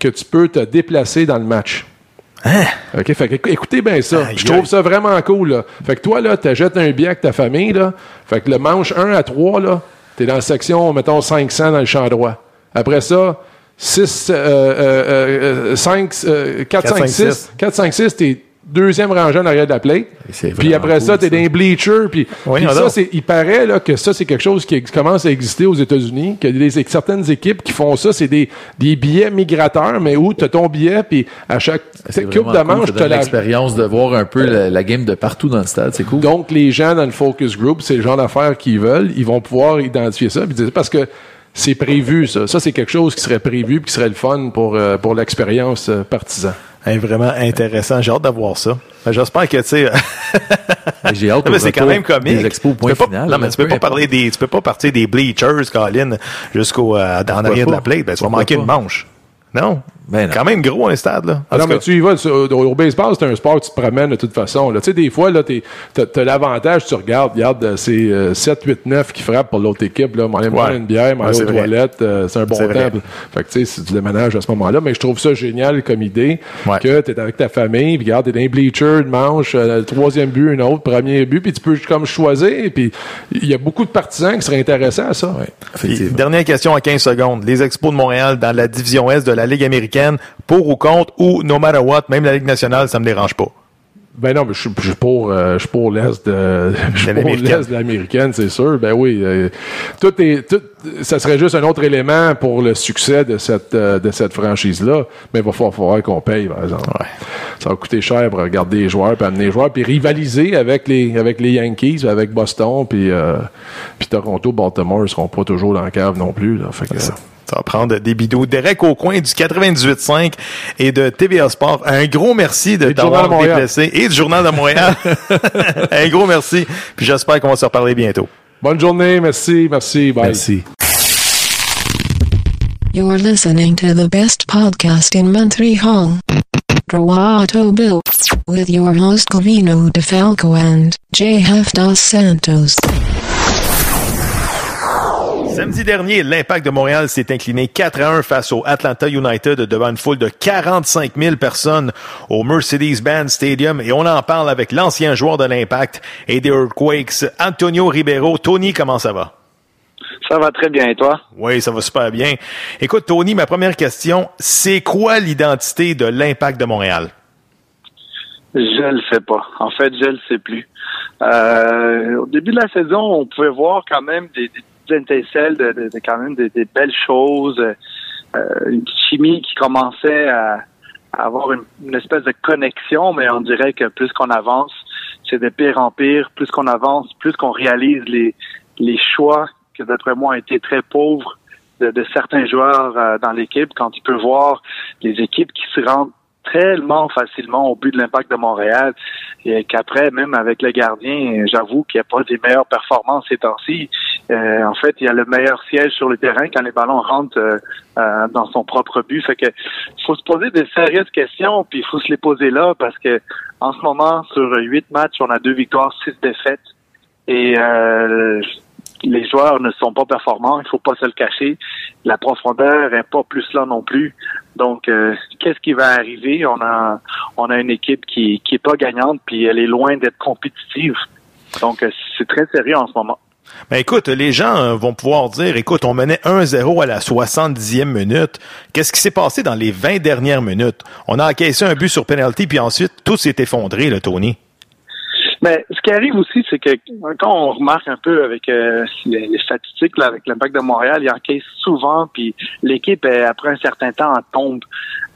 que tu peux te déplacer dans le match. OK, fait que écoutez bien ça. Aïe, Je trouve aïe. ça vraiment cool. Là. Fait que toi, là, t'achètes un billet avec ta famille, là. Fait que le manche 1 à 3, là, t'es dans la section, mettons, 500 dans le champ droit. Après ça, 6, euh, euh, euh, 5, euh, 4, 5, 6. 4, 5, 6, t'es deuxième rangée en arrière de la plate. Puis après ça, t'es dans les bleachers. Puis, Oui, puis ça, c'est, il paraît là, que ça, c'est quelque chose qui commence à exister aux États-Unis. Que des, certaines équipes qui font ça, c'est des, des billets migrateurs, mais où t'as ton billet, puis à chaque C'est coupe de cool, manche, ça t'as la, l'expérience de voir un peu la, la game de partout dans le stade. C'est cool. donc, les gens dans le focus group, c'est le genre d'affaires qu'ils veulent, ils vont pouvoir identifier ça. Puis dire- parce que c'est prévu, ça. Ça, c'est quelque chose qui serait prévu puis qui serait le fun pour, euh, pour l'expérience euh, partisan. Hein, vraiment intéressant. J'ai hâte de voir ça. Ben, J'espère que, tu sais. [laughs] J'ai hâte [laughs] c'est quand même comique. des expos au Tu point peux pas- final, Non, mais tu peux peu pas parler des, tu peux pas partir des bleachers, Colin, jusqu'au, euh, dans l'arrière de la plate. Ben, tu vas manquer pas? une manche. Non. Ben non. Quand même gros, un stade, là. En non, mais tu y vas, tu- au, au baseball, c'est un sport, tu te promènes de toute façon. Tu sais, des fois, là, t'as as, l'avantage, tu regardes, regarde, euh, c'est euh, 7, 8, 9 qui frappent pour l'autre équipe. Là, m'en Ouais. une bière, m'en Ouais, aller aux toilettes, euh, c'est un bon vrai. temps. Fait que tu sais, c'est du déménage à ce moment-là. Mais je trouve ça génial comme idée Ouais. que t'es avec ta famille, puis regarde, t'es dans les bleachers, une manche, euh, le troisième but, un autre, premier but, puis tu peux comme choisir. Puis il y a beaucoup de partisans qui seraient intéressés à ça. Dernière question en 15 secondes. Les Expos de Montréal dans la division Est de la Ligue américaine, pour ou contre, ou no matter what, même la Ligue nationale, ça me dérange pas. Ben non, mais je suis pour, euh, je pour l'Est de, [laughs] je pour l'Est de l'américaine, c'est sûr. Ben oui, euh, tout est, tout, ça serait juste un autre élément pour le succès de cette, euh, de cette franchise-là. Mais il va falloir, falloir qu'on paye, par exemple. Ouais. Ça va coûter cher pour regarder les joueurs, puis amener les joueurs, puis rivaliser avec les, avec les Yankees, avec Boston, puis, puis Toronto, Baltimore, ils seront pas toujours dans la cave non plus. Là. Fait que, Ça, va prendre des bidous. Derek au coin du 98.5 et de TVA Sport. Un gros merci de t'avoir de Montréal. déplacé. Et du Journal de Montréal. [laughs] Un gros merci. Puis j'espère qu'on va se reparler bientôt. bonne journée, merci, merci, bye. Merci. You're listening to the best podcast in Montreal. Droito Bill. With your host Covino DeFalco and JF Dos Santos. Samedi dernier, l'Impact de Montréal s'est incliné 4 à 1 face au Atlanta United devant une foule de 45 000 personnes au Mercedes-Benz Stadium et on en parle avec l'ancien joueur de l'Impact et des Earthquakes, Antonio Ribeiro. Tony, comment ça va? Ça va très bien, et toi? Oui, ça va super bien. Écoute, Tony, ma première question, c'est quoi l'identité de l'Impact de Montréal? Je le sais pas. En fait, je le sais plus. Euh, au début de la saison, on pouvait voir quand même des, des étincelles de, de- de quand même des, des belles choses, euh, une chimie qui commençait à, à avoir une, une espèce de connexion, mais on dirait que plus qu'on avance, c'est de pire en pire. Plus qu'on avance, plus qu'on réalise les, les choix que d'après moi ont été très pauvres de, de certains joueurs euh, dans l'équipe. Quand tu peux voir les équipes qui se rendent tellement facilement au but de l'impact de Montréal et qu'après, même avec le gardien, j'avoue qu'il n'y a pas des meilleures performances ces temps-ci. Euh, en fait, il y a le meilleur siège sur le terrain quand les ballons rentrent euh, euh, dans son propre but. Fait que faut se poser de sérieuses questions, puis il faut se les poser là parce que en ce moment, sur huit matchs, on a deux victoires, six défaites. Et euh, les joueurs ne sont pas performants, il faut pas se le cacher. La profondeur est pas plus là non plus. Donc, euh, qu'est-ce qui va arriver? On a, on a une équipe qui qui est pas gagnante, puis elle est loin d'être compétitive. Donc, euh, c'est très sérieux en ce moment. Ben écoute, les gens euh, vont pouvoir dire, écoute, on menait 1-0 à la 70e minute. Qu'est-ce qui s'est passé dans les 20 dernières minutes? On a encaissé un but sur penalty, puis ensuite, tout s'est effondré, le Tony. Mais ce qui arrive aussi, c'est que quand on remarque un peu avec euh, les, les statistiques là, avec l'impact de Montréal, il encaisse souvent, puis l'équipe, après un certain temps, elle tombe.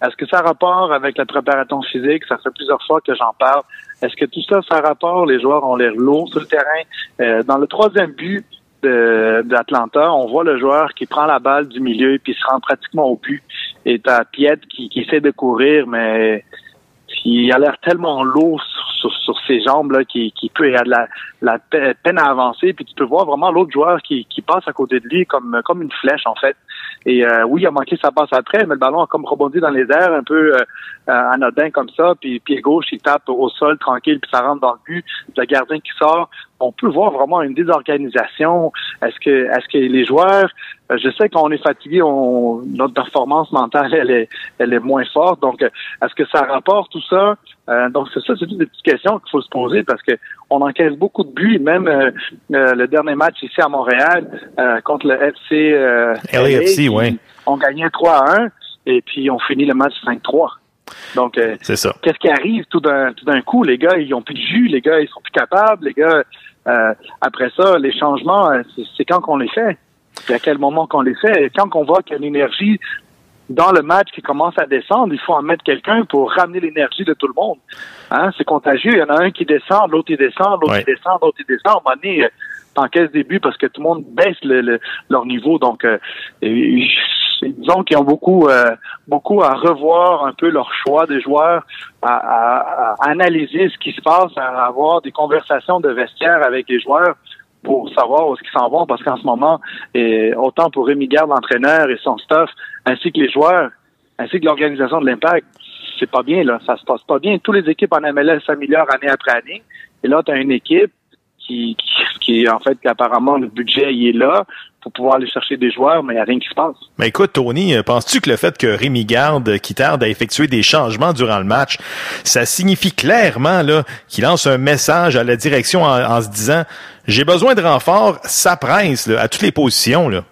Est-ce que ça a rapport avec la préparation physique? Ça fait plusieurs fois que j'en parle. Est-ce que tout ça, ça a rapport? Les joueurs ont l'air lourds sur le terrain. Euh, dans le troisième but d'Atlanta, on voit le joueur qui prend la balle du milieu puis se rend pratiquement au but. Et t'as Piet qui, qui essaie de courir, mais il a l'air tellement lourd sur, ses jambes là, qui, qui peut il a la, la pe- peine à avancer. Puis tu peux voir vraiment l'autre joueur qui, qui passe à côté de lui comme comme une flèche en fait. Et euh, oui, il a manqué sa passe après, mais le ballon a comme rebondi dans les airs, un peu euh, euh, anodin comme ça. Puis pied gauche, il tape au sol tranquille, puis ça rentre dans le but. Le gardien qui sort. On peut voir vraiment une désorganisation. Est-ce que est-ce que les joueurs euh, je sais qu'on est fatigué, on, notre performance mentale, elle est, elle est moins forte. Donc, euh, est-ce que ça rapporte tout ça? Euh, donc, c'est ça, c'est toutes des petites questions qu'il faut se poser parce que on encaisse beaucoup de buts. Même euh, euh, le dernier match ici à Montréal euh, contre le FC euh, LAFC, LA, ouais. On gagnait 3 à 1 et puis on finit le match 5-3. Donc, euh, C'est ça. qu'est-ce qui arrive tout d'un tout d'un coup? Les gars, ils ont plus de jus, les gars, ils sont plus capables, les gars, euh, après ça, les changements, euh, c'est- quand qu'on les fait. C'est à quel moment qu'on les fait. Et quand on voit qu'il y a l'énergie dans le match qui commence à descendre, il faut en mettre quelqu'un pour ramener l'énergie de tout le monde. Hein? C'est contagieux. Il y en a un qui descend, l'autre il descend, l'autre Ouais. il descend, l'autre il descend. À un moment donné, euh, t'encaisses des buts parce que tout le monde baisse le, le- leur niveau. Donc, euh, et- et- disons qu'ils ont beaucoup, euh, beaucoup à revoir un peu leur choix des joueurs, à, à- à analyser ce qui se passe, à avoir des conversations de vestiaire avec les joueurs pour savoir où est-ce qu'ils s'en vont, parce qu'en ce moment, et autant pour Rémi l'entraîneur et son staff, ainsi que les joueurs, ainsi que l'organisation de l'impact, c'est pas bien, là. Ça se passe pas bien. Toutes les équipes en MLS s'améliorent année après année. Et là, tu as une équipe qui, qui, qui, en fait, qu'apparemment, le budget, il est là pour pouvoir aller chercher des joueurs, mais il n'y a rien qui se passe. Mais écoute, Tony, euh, penses-tu que le fait que Rémi Garde, qui tarde à effectuer des changements durant le match, ça signifie clairement là qu'il lance un message à la direction en, se disant j'ai besoin de renfort, ça presse là, à toutes les positions là.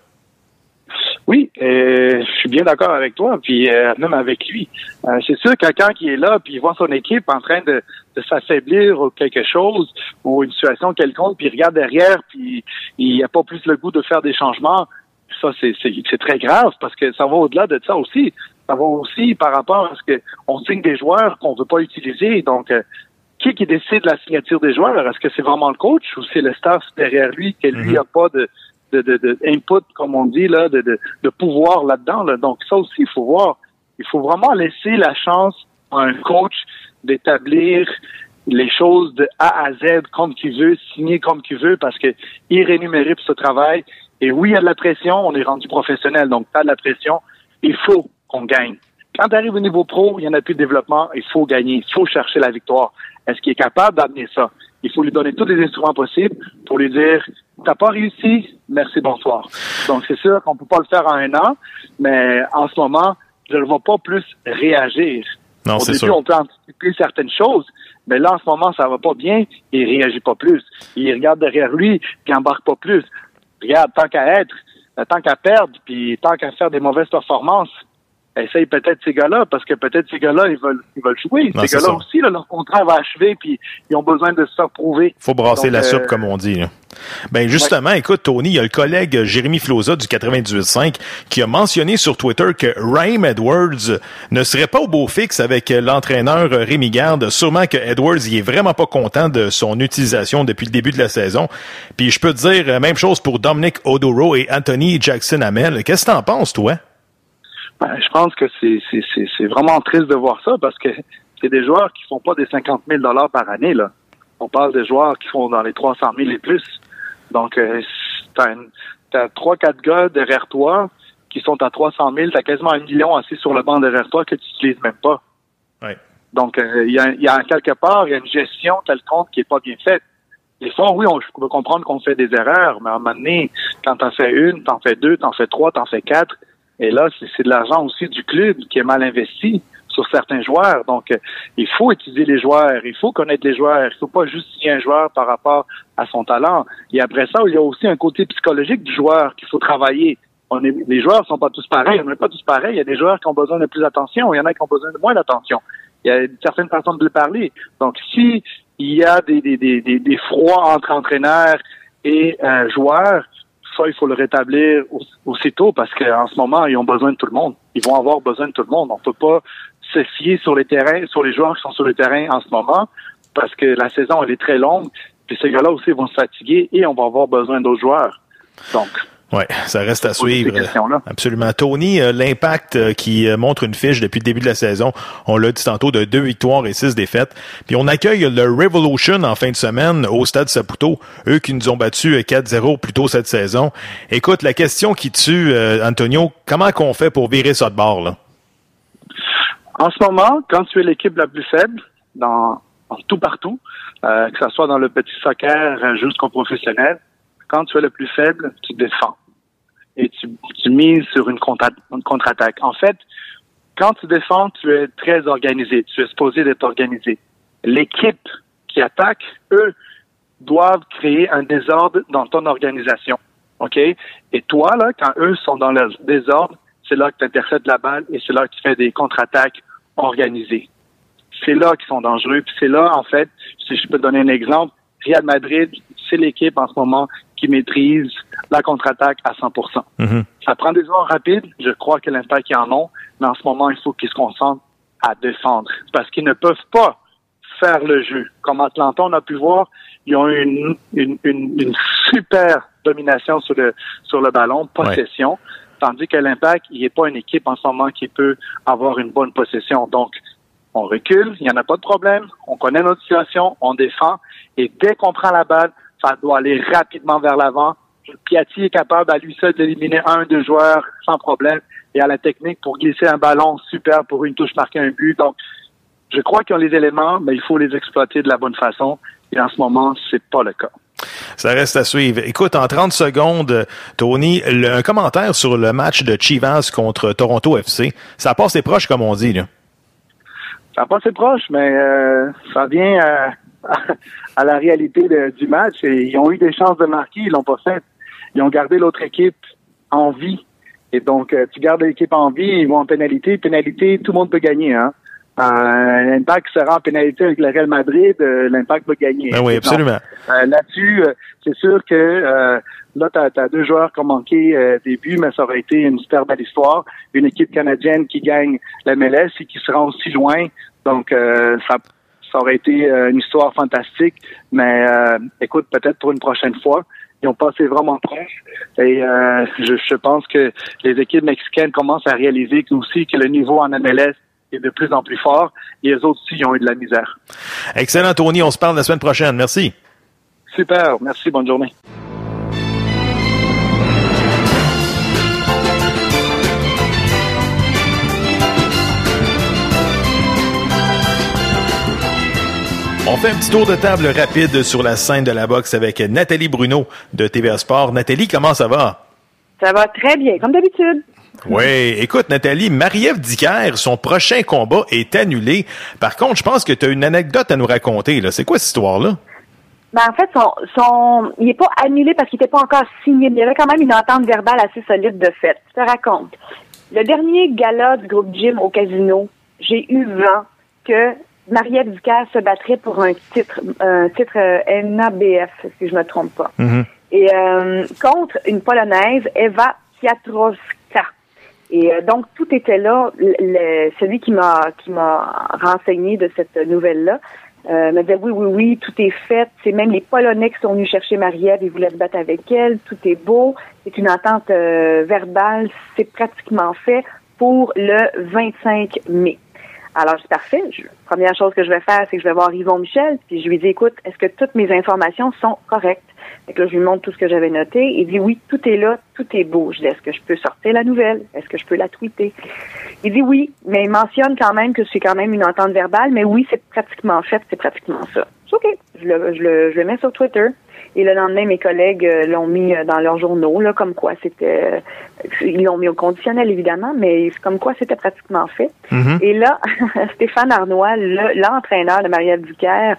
Oui, euh, je suis bien d'accord avec toi, puis euh, même avec lui. Euh, c'est sûr, quelqu'un qui est là, puis il voit son équipe en train de, de s'affaiblir ou quelque chose, ou une situation quelconque, puis il regarde derrière, puis il n'a pas plus le goût de faire des changements. Ça, c'est, c'est, c'est très grave, parce que ça va au-delà de ça aussi. Ça va aussi par rapport à ce que on signe des joueurs qu'on veut pas utiliser. Donc, euh, qui qui décide de la signature des joueurs? Est-ce que c'est vraiment le coach ou c'est le staff derrière lui qui lui a pas de, de, de, de input, comme on dit, là, de, de, de pouvoir là-dedans. Là. Donc ça aussi, il faut voir. Il faut vraiment laisser la chance à un coach d'établir les choses de A à Z comme qu'il veut, signer comme qu'il veut, parce que il rémunéré pour ce travail. Et oui, il y a de la pression, on est rendu professionnel, donc pas de la pression. Il faut qu'on gagne. Quand tu arrives au niveau pro, il n'y en a plus de développement, il faut gagner, il faut chercher la victoire. Est-ce qu'il est capable d'amener ça? Il faut lui donner tous les instruments possibles pour lui dire T'as pas réussi, merci, bonsoir. Donc c'est sûr qu'on peut pas le faire en un an, mais en ce moment, je ne vais pas plus réagir. Non, Au c'est début, sûr. on peut anticiper certaines choses, mais là, en ce moment, ça va pas bien, il réagit pas plus. Il regarde derrière lui, puis embarque pas plus. Regarde, tant qu'à être, tant qu'à perdre, puis tant qu'à faire des mauvaises performances, essaye peut-être ces gars-là, parce que peut-être ces gars-là, ils veulent, ils veulent jouer. Non, ces gars-là aussi, là, leur contrat va achever, puis ils ont besoin de se faire prouver. Faut brasser Donc, la euh, soupe, comme on dit. là. Ben justement, écoute, Tony, il y a le collègue Jérémy Floza du 98.5 qui a mentionné sur Twitter que Raheem Edwards ne serait pas au beau fixe avec l'entraîneur Rémi Garde. Sûrement que Edwards, il est vraiment pas content de son utilisation depuis le début de la saison. Puis je peux te dire, euh, même chose pour Dominic Odoro et Anthony Jackson-Hamel. Qu'est-ce que t'en penses, toi? Ben, je pense que c'est, vraiment triste de voir ça parce que c'est des joueurs qui font pas des 50 000 dollars par année. Là. On parle des joueurs qui font dans les 300 000 et plus. Donc, euh, t'as, une- t'as trois, quatre gars derrière toi qui sont à 300 000. T'as quasiment un million assis sur le banc derrière toi que tu n'utilises même pas. Ouais. Donc, euh, il y, a, y a quelque part, il y a une gestion quelconque qui est pas bien faite. Des fois, oui, on, je peux comprendre qu'on fait des erreurs, mais à un moment donné, quand t'en fais une, t'en fais deux, t'en fais trois, t'en fais quatre, et là, c'est de l'argent aussi du club qui est mal investi sur certains joueurs. Donc, euh, il faut étudier les joueurs, il faut connaître les joueurs. Il faut pas juste signer un joueur par rapport à son talent. Et après ça, il y a aussi un côté psychologique du joueur qu'il faut travailler. Les joueurs sont pas tous pareils. On n'est pas tous pareils. Il y a des joueurs qui ont besoin de plus d'attention. Il y en a qui ont besoin de moins d'attention. Il y a certaines façons de le parler. Donc, si il y a des froids entre entraîneurs et euh, joueurs, ça, il faut le rétablir au- aussitôt parce qu'en ce moment, ils ont besoin de tout le monde. Ils vont avoir besoin de tout le monde. On peut pas se fier sur les terrains, sur les joueurs qui sont sur le terrain en ce moment parce que la saison, elle est très longue. Puis ces gars-là aussi vont se fatiguer et on va avoir besoin d'autres joueurs. Donc, Ouais, ça reste à suivre. Absolument. Tony, euh, l'impact euh, qui euh, montre une fiche depuis le début de la saison, on l'a dit tantôt, de deux victoires et six défaites. Puis on accueille le Revolution en fin de semaine au Stade Saputo, eux qui nous ont battus euh, 4-0 plus tôt cette saison. Écoute, la question qui tue, Antonio, comment qu'on fait pour virer ça de bord, là? En ce moment, quand tu es l'équipe la plus faible, dans, tout partout, euh, que ce soit dans le petit soccer jusqu'au professionnel, quand tu es le plus faible, tu défends. Et tu, mises sur une contre- une contre-attaque. En fait, quand tu défends, tu es très organisé. Tu es supposé d'être organisé. L'équipe qui attaque, eux, doivent créer un désordre dans ton organisation. OK? Et toi, là, quand eux sont dans leur désordre, c'est là que tu interceptes la balle et c'est là que tu fais des contre-attaques organisés. C'est là qu'ils sont dangereux. Puis c'est là, en fait, si je peux donner un exemple, Real Madrid, c'est l'équipe en ce moment qui maîtrise la contre-attaque à 100 Mhm. Ça prend des joueurs rapides. Je crois que l'impact y en ont. Mais en ce moment, il faut qu'ils se concentrent à défendre. Parce qu'ils ne peuvent pas faire le jeu. Comme Atlanta, on a pu voir, ils ont eu une, une, une, une super domination sur le, sur le ballon, possession. Tandis que l'impact, il n'est pas une équipe en ce moment qui peut avoir une bonne possession. Donc, on recule, il n'y en a pas de problème, on connaît notre situation, on défend, et dès qu'on prend la balle, ça doit aller rapidement vers l'avant. Piatti est capable à lui seul d'éliminer un, deux joueurs sans problème, et à la technique pour glisser un ballon super pour une touche, marquer un but. Donc, je crois qu'ils ont les éléments, mais il faut les exploiter de la bonne façon, et en ce moment, c'est pas le cas. Ça reste à suivre. Écoute, en 30 secondes, Tony, le- un commentaire sur le match de Chivas contre Toronto FC. Ça passe ses proches, comme on dit. Là. Ça n'a pas assez proche, mais euh, ça vient à, à la réalité de- du match. Et ils ont eu des chances de marquer, ils l'ont pas fait. Ils ont gardé l'autre équipe en vie. Et donc, euh, tu gardes l'équipe en vie, ils vont en pénalité. Pénalité, tout le monde peut gagner. Hein? Euh, L'Impact sera en pénalité avec le Real Madrid, euh, l'Impact peut gagner. Ben oui, absolument. Euh, Là-dessus, c'est sûr que là, tu as, deux joueurs qui ont manqué des buts, mais ça aurait été une super belle histoire. Une équipe canadienne qui gagne la MLS et qui se rend aussi loin. Donc, ça, ça aurait été euh, une histoire fantastique. Mais euh, écoute, peut-être pour une prochaine fois. Ils ont passé vraiment proche. Et euh, je, je pense que les équipes mexicaines commencent à réaliser aussi que le niveau en MLS est de plus en plus fort. Et les autres aussi ils ont eu de la misère. Excellent, Tony. On se parle la semaine prochaine. Merci. Super. Merci. Bonne journée. On fait un petit tour de table rapide sur la scène de la boxe avec Nathalie Bruno de TVA Sport. Nathalie, comment ça va? Ça va très bien, comme d'habitude. Oui, écoute Nathalie, Marie-Ève Dicker, son prochain combat est annulé. Par contre, je pense que tu as une anecdote à nous raconter. C'est quoi cette histoire-là? Ben, en fait, son, son, il n'est pas annulé parce qu'il n'était pas encore signé. Il y avait quand même une entente verbale assez solide de fait. Je te raconte. Le dernier gala du groupe Jim au casino, j'ai eu vent que Marie-Ève Ducaire se battrait pour un titre, un titre euh, NABF, si je me trompe pas. Et euh, contre une Polonaise, Eva Piotrowska. Et euh, donc tout était là. Le, le- celui qui m'a qui m'a renseigné de cette nouvelle-là euh, me disait oui, oui, oui, tout est fait. C'est même les Polonais qui sont venus chercher Marie-Ève et voulaient se battre avec elle. Tout est beau. C'est une entente euh, verbale. C'est pratiquement fait pour le 25 mai. Alors, c'est parfait. Je- première chose que je vais faire, c'est que je vais voir Yvon Michel, puis je lui dis, écoute, est-ce que toutes mes informations sont correctes? Fait que là, je lui montre tout ce que j'avais noté. Il dit, oui, tout est là, tout est beau. Je dis, est-ce que je peux sortir la nouvelle? Est-ce que je peux la tweeter? Il dit oui, mais il mentionne quand même que c'est quand même une entente verbale, mais oui, c'est pratiquement fait, c'est pratiquement ça. C'est OK. Je le, je, le, je le mets sur Twitter. Et le lendemain, mes collègues euh, l'ont mis euh, dans leurs journaux, là, comme quoi c'était... euh, ils l'ont mis au conditionnel, évidemment, mais comme quoi c'était pratiquement fait. Mhm. Et là, [laughs] Stéphane Arnois, le- l'entraîneur de Maria Ducaire,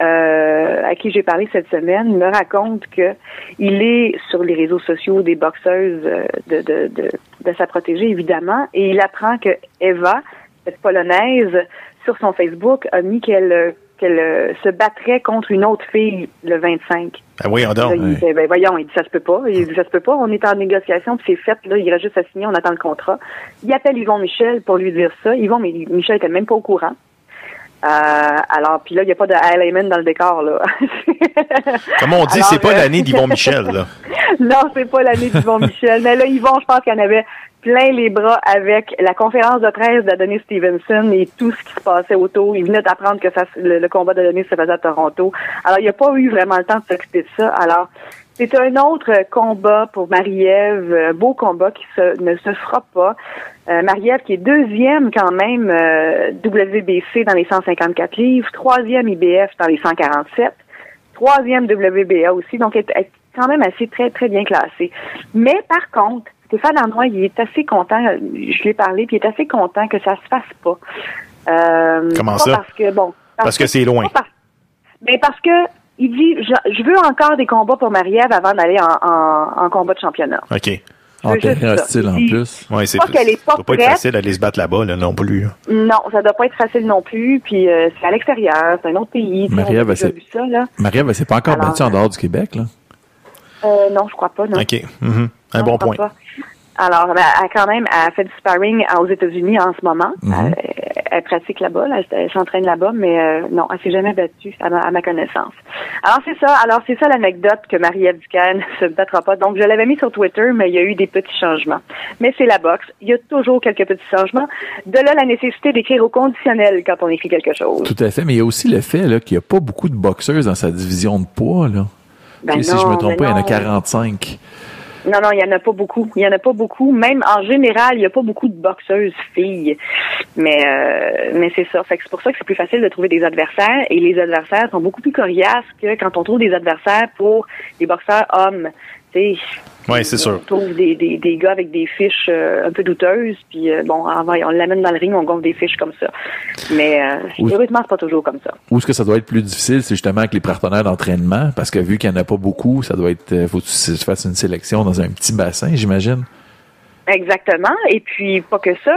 euh, à qui j'ai parlé cette semaine, me raconte que il est sur les réseaux sociaux des boxeuses de, de, de, de sa protégée, évidemment, et il apprend que Eva, cette polonaise, sur son Facebook, a mis qu'elle qu'elle euh, se battrait contre une autre fille le 25. Ben voyons donc. Là, il dit, ben voyons, il dit ça se peut pas. Il dit ça se peut pas. On est en négociation, puis c'est fait. Là, il reste juste à signer. On attend le contrat. Il appelle Yvon Michel pour lui dire ça. Yvon, mais Michel était même pas au courant. Euh, alors, puis là, il n'y a pas de Heyman dans le décor, là. [laughs] Comme on dit, c'est pas euh, l'année d'Yvon Michel. Là. [laughs] non, c'est pas l'année d'Yvon Michel. Mais là, Yvon, je pense qu'il en avait plein les bras avec la conférence de presse d'Adonis Stevenson et tout ce qui se passait autour. Il venait d'apprendre que ça, le, combat d'Adonis se faisait à Toronto. Alors, il n'a pas eu vraiment le temps de s'occuper de ça. Alors, c'est un autre combat pour Marie-Ève, un beau combat qui ne se fera pas. Euh, Marie-Ève qui est deuxième quand même euh, WBC dans les 154 livres, troisième IBF dans les 147, troisième WBA aussi, donc elle est quand même assez très très bien classée. Mais par contre, Stéphane Arnois, il est assez content, je lui ai parlé, puis il est assez content que ça se fasse pas. Euh, Comment pas ça? Parce que bon, Parce que c'est loin. parce- mais parce que il dit, je, je veux encore des combats pour Marie-Ève avant d'aller en, en, en combat de championnat. OK. En C'est juste terrain ça. hostile en plus. Ouais, c'est Pas qu'elle est pas ça doit pas être facile d'aller se battre là-bas, là, non plus. là. Non, ça doit pas être facile non plus. Puis euh, c'est à l'extérieur, c'est un autre pays. Marie-Ève, elle vu ça, là. Marie-Ève, elle s'est pas encore Alors, battue en dehors du Québec, là? Euh, non, je crois pas, non. OK. Mhm. Un Non, bon je crois point. pas. Alors, ben, elle, quand même, elle fait du sparring aux États-Unis en ce moment. Mhm. elle, elle pratique là-bas, là, elle, elle s'entraîne là-bas, mais euh, non, elle s'est jamais battue à ma, à ma connaissance. Alors c'est ça. Alors c'est ça l'anecdote que Marie-Ève ne [laughs] se battra pas. Donc je l'avais mis sur Twitter, mais il y a eu des petits changements. Mais c'est la boxe. Il y a toujours quelques petits changements. De là la nécessité d'écrire au conditionnel quand on écrit quelque chose. Tout à fait. Mais il y a aussi le fait qu'il n'y a pas beaucoup de boxeuses dans sa division de poids. Là. Ben si je me trompe ben pas, il y en a non. 45. Non, non, il y en a pas beaucoup. Il y en a pas beaucoup. Même en général, il y a pas beaucoup de boxeuses filles. Mais euh, mais c'est ça. Fait que c'est pour ça que c'est plus facile de trouver des adversaires. Et les adversaires sont beaucoup plus coriaces que quand on trouve des adversaires pour des boxeurs hommes. Tu sais, Oui, c'est on sûr. trouve des, des, des gars avec des fiches euh, un peu douteuses, puis euh, bon, on, va- on l'amène dans le ring, on gonfle des fiches comme ça. Mais euh, heureusement, c'est pas toujours comme ça. Où est-ce que ça doit être plus difficile, c'est justement avec les partenaires d'entraînement, parce que vu qu'il n'y en a pas beaucoup, ça doit être, euh, faut que tu fasses une sélection dans un petit bassin, j'imagine. Exactement. Et puis, pas que ça.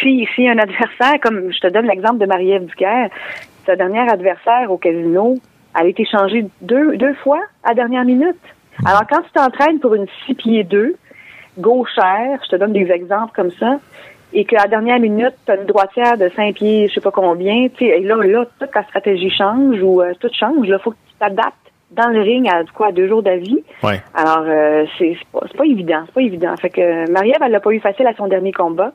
Si, si un adversaire, comme je te donne l'exemple de Marie-Ève Ducaire, sa dernière adversaire au casino, elle a été changée deux, deux fois à dernière minute. Alors, quand tu t'entraînes pour une 6 pieds 2, gauchère, je te donne des exemples comme ça, et qu'à la dernière minute, tu as une droitière de 5 pieds, je sais pas combien, tu sais, et là, là, toute ta stratégie change ou euh, tout change. Là, faut que tu t'adaptes dans le ring à quoi, à deux jours d'avis. Ouais. Alors, euh, c'est c'est pas, c'est pas évident, c'est pas évident. Fait que Marie-Ève, elle l'a pas eu facile à son dernier combat,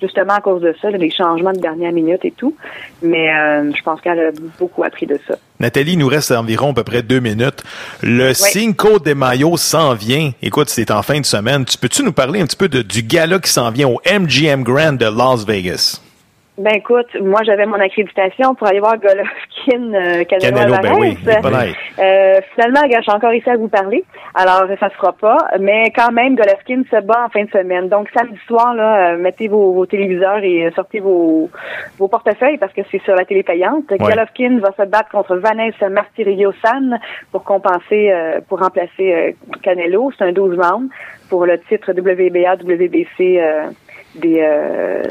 justement à cause de ça, là, des changements de dernière minute et tout. Mais euh, je pense qu'elle a beaucoup appris de ça. Nathalie, il nous reste environ à peu près deux minutes. Le Cinco de Mayo s'en vient. Écoute, c'est en fin de semaine. Tu peux-tu nous parler un petit peu de, du gala qui s'en vient au MGM Grand de Las Vegas? Ben écoute, moi j'avais mon accréditation pour aller voir Golovkin euh, Canelo, Canelo, ben oui. Euh, finalement, je suis encore ici à vous parler. Alors, ça se fera pas. Mais quand même, Golovkin se bat en fin de semaine. Donc, samedi soir, là, euh, mettez vos, vos téléviseurs et euh, sortez vos, vos portefeuilles parce que c'est sur la télé payante. Ouais. Golovkin va se battre contre Vanessa Martirio-San pour compenser, euh, pour remplacer euh, Canelo. C'est un 12 rounds pour le titre WBA, WBC euh, des, euh,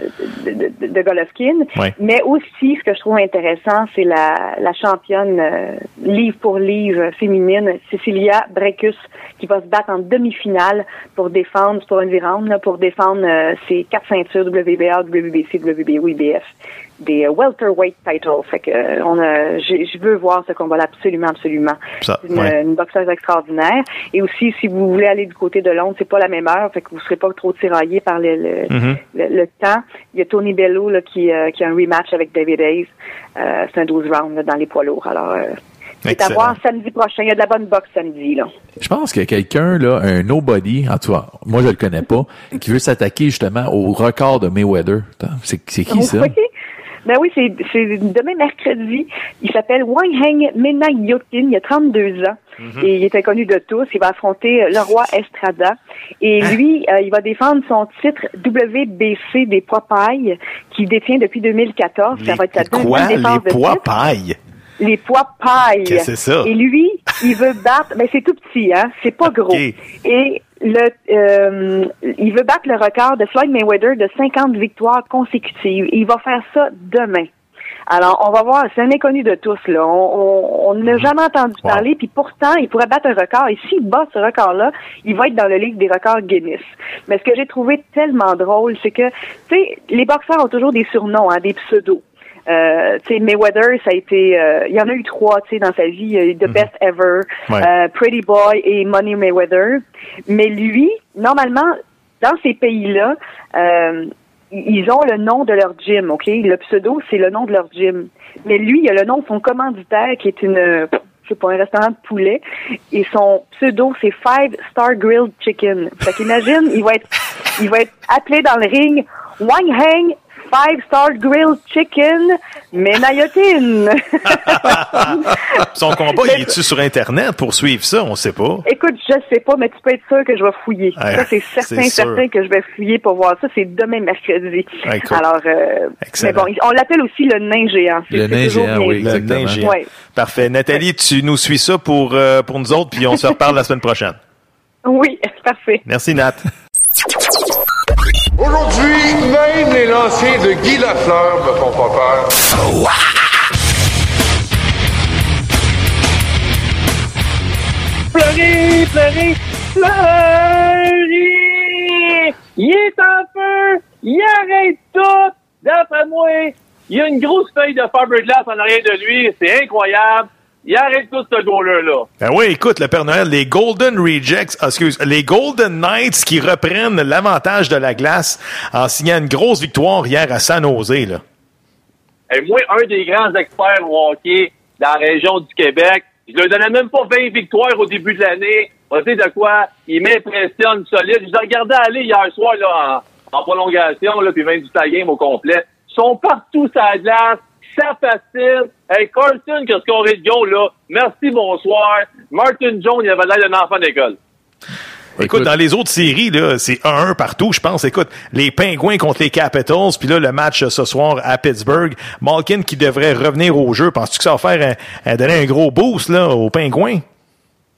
de, de, de Golovkin. Ouais. Mais aussi, ce que je trouve intéressant, c'est la, la championne euh, livre pour livre féminine, Cecilia Brecus, qui va se battre en demi-finale pour défendre, pour un round, là, pour défendre euh, ses quatre ceintures WBA, WBC, WBO, IBF, des euh, welterweight titles. Fait que euh, on a, je veux voir ce combat-là absolument, absolument. Ça, C'est une, ouais. une boxeuse extraordinaire. Et aussi, si vous voulez aller du côté de Londres, c'est pas la même heure, fait que vous serez pas trop tiraillé par le, le, Mhm. le, le temps. Il y a Tony Bello là, qui, euh, qui a un rematch avec David Hayes. Euh, c'est un 12 rounds là, dans les poids lourds. Alors, euh, c'est à voir samedi prochain. Il y a de la bonne boxe samedi. Là. Je pense qu'il y a quelqu'un, là, un nobody, en tout cas, moi je le connais pas, qui veut s'attaquer justement au record de Mayweather. C'est c'est qui ça? Ben oui, c'est demain mercredi. Il s'appelle Wang Heng Menayotin. Il a 32 ans. Mhm. Et il est inconnu de tous. Il va affronter le roi Estrada. Et Hein? lui, euh, il va défendre son titre WBC des poids pailles qu'il détient depuis 2014. ça va être sa Quoi? Les poids titre. paille? Les poids paille. Que ça? Et lui, il veut battre, mais c'est tout petit, hein, c'est pas gros. Et le, euh, il veut battre le record de Floyd Mayweather de 50 victoires consécutives. Il va faire ça demain. Alors, on va voir, c'est un inconnu de tous, là. On on- on n'a jamais entendu parler, puis pourtant, il pourrait battre un record. Et s'il bat ce record-là, il va être dans le livre des records Guinness. Mais ce que j'ai trouvé tellement drôle, c'est que, tu sais, les boxeurs ont toujours des surnoms, hein, des pseudos. Euh, tu sais, Mayweather, ça a été, euh, il y en a eu trois, tu sais, dans sa vie, The Best Ever, Ouais. euh, Pretty Boy et Money Mayweather. Mais lui, normalement, dans ces pays-là, euh, ils ont le nom de leur gym, ok? Le pseudo, c'est le nom de leur gym. Mais lui, il a le nom de son commanditaire, qui est une, je sais pas, un restaurant de poulet. Et son pseudo, c'est Five Star Grilled Chicken. Fait qu'imagine, il va être, il va être appelé dans le ring Wang Heng Five Star Grilled Chicken Menayotin. [laughs] Son combat, il est-tu sur Internet pour suivre ça? On sait pas. Écoute, je sais pas, mais tu peux être sûr que je vais fouiller. Ouais, ça, c'est certain, certain que je vais fouiller pour voir ça. C'est demain mercredi. Cool. Alors, euh, mais bon, on l'appelle aussi le nain géant. Le nain géant, oui. Le nain géant. Ouais. Parfait. Nathalie, tu nous suis ça pour, euh, pour nous autres, puis on se reparle la semaine prochaine. Oui, [laughs] parfait. Merci, Nat. [laughs] Aujourd'hui, même les lancers de Guy Lafleur me font pas peur. Fleury, Fleury, Fleury! Il est en feu! Il arrête tout! D'après moi, il y a une grosse feuille de fiberglass en arrière de lui. C'est incroyable. Il arrête tout ce goaler-là. Ben oui, écoute, le Père Noël, les Golden Rejects, ah, excuse, les Golden Knights qui reprennent l'avantage de la glace en signant une grosse victoire hier à San Jose, là. Et moi, un des grands experts au hockey dans la région du Québec, je lui donnais même pas 20 victoires au début de l'année. On sait de quoi? Il m'impressionne solide. Je l'ai regardé aller hier soir là, en, en prolongation, là, puis 28 la game au complet. Ils sont partout sur la glace. Ça facile. Hey, Carlson, qu'est-ce qu'on rit de goal, là? Merci, bonsoir. Martin Jones, il avait l'air d'un enfant d'école. Écoute, dans les autres séries, là, c'est 1-1 partout, je pense. Écoute, les Pingouins contre les Capitals, puis là, le match ce soir à Pittsburgh. Malkin qui devrait revenir au jeu. Penses-tu que ça va faire un, un- donner un gros boost là, aux Pingouins?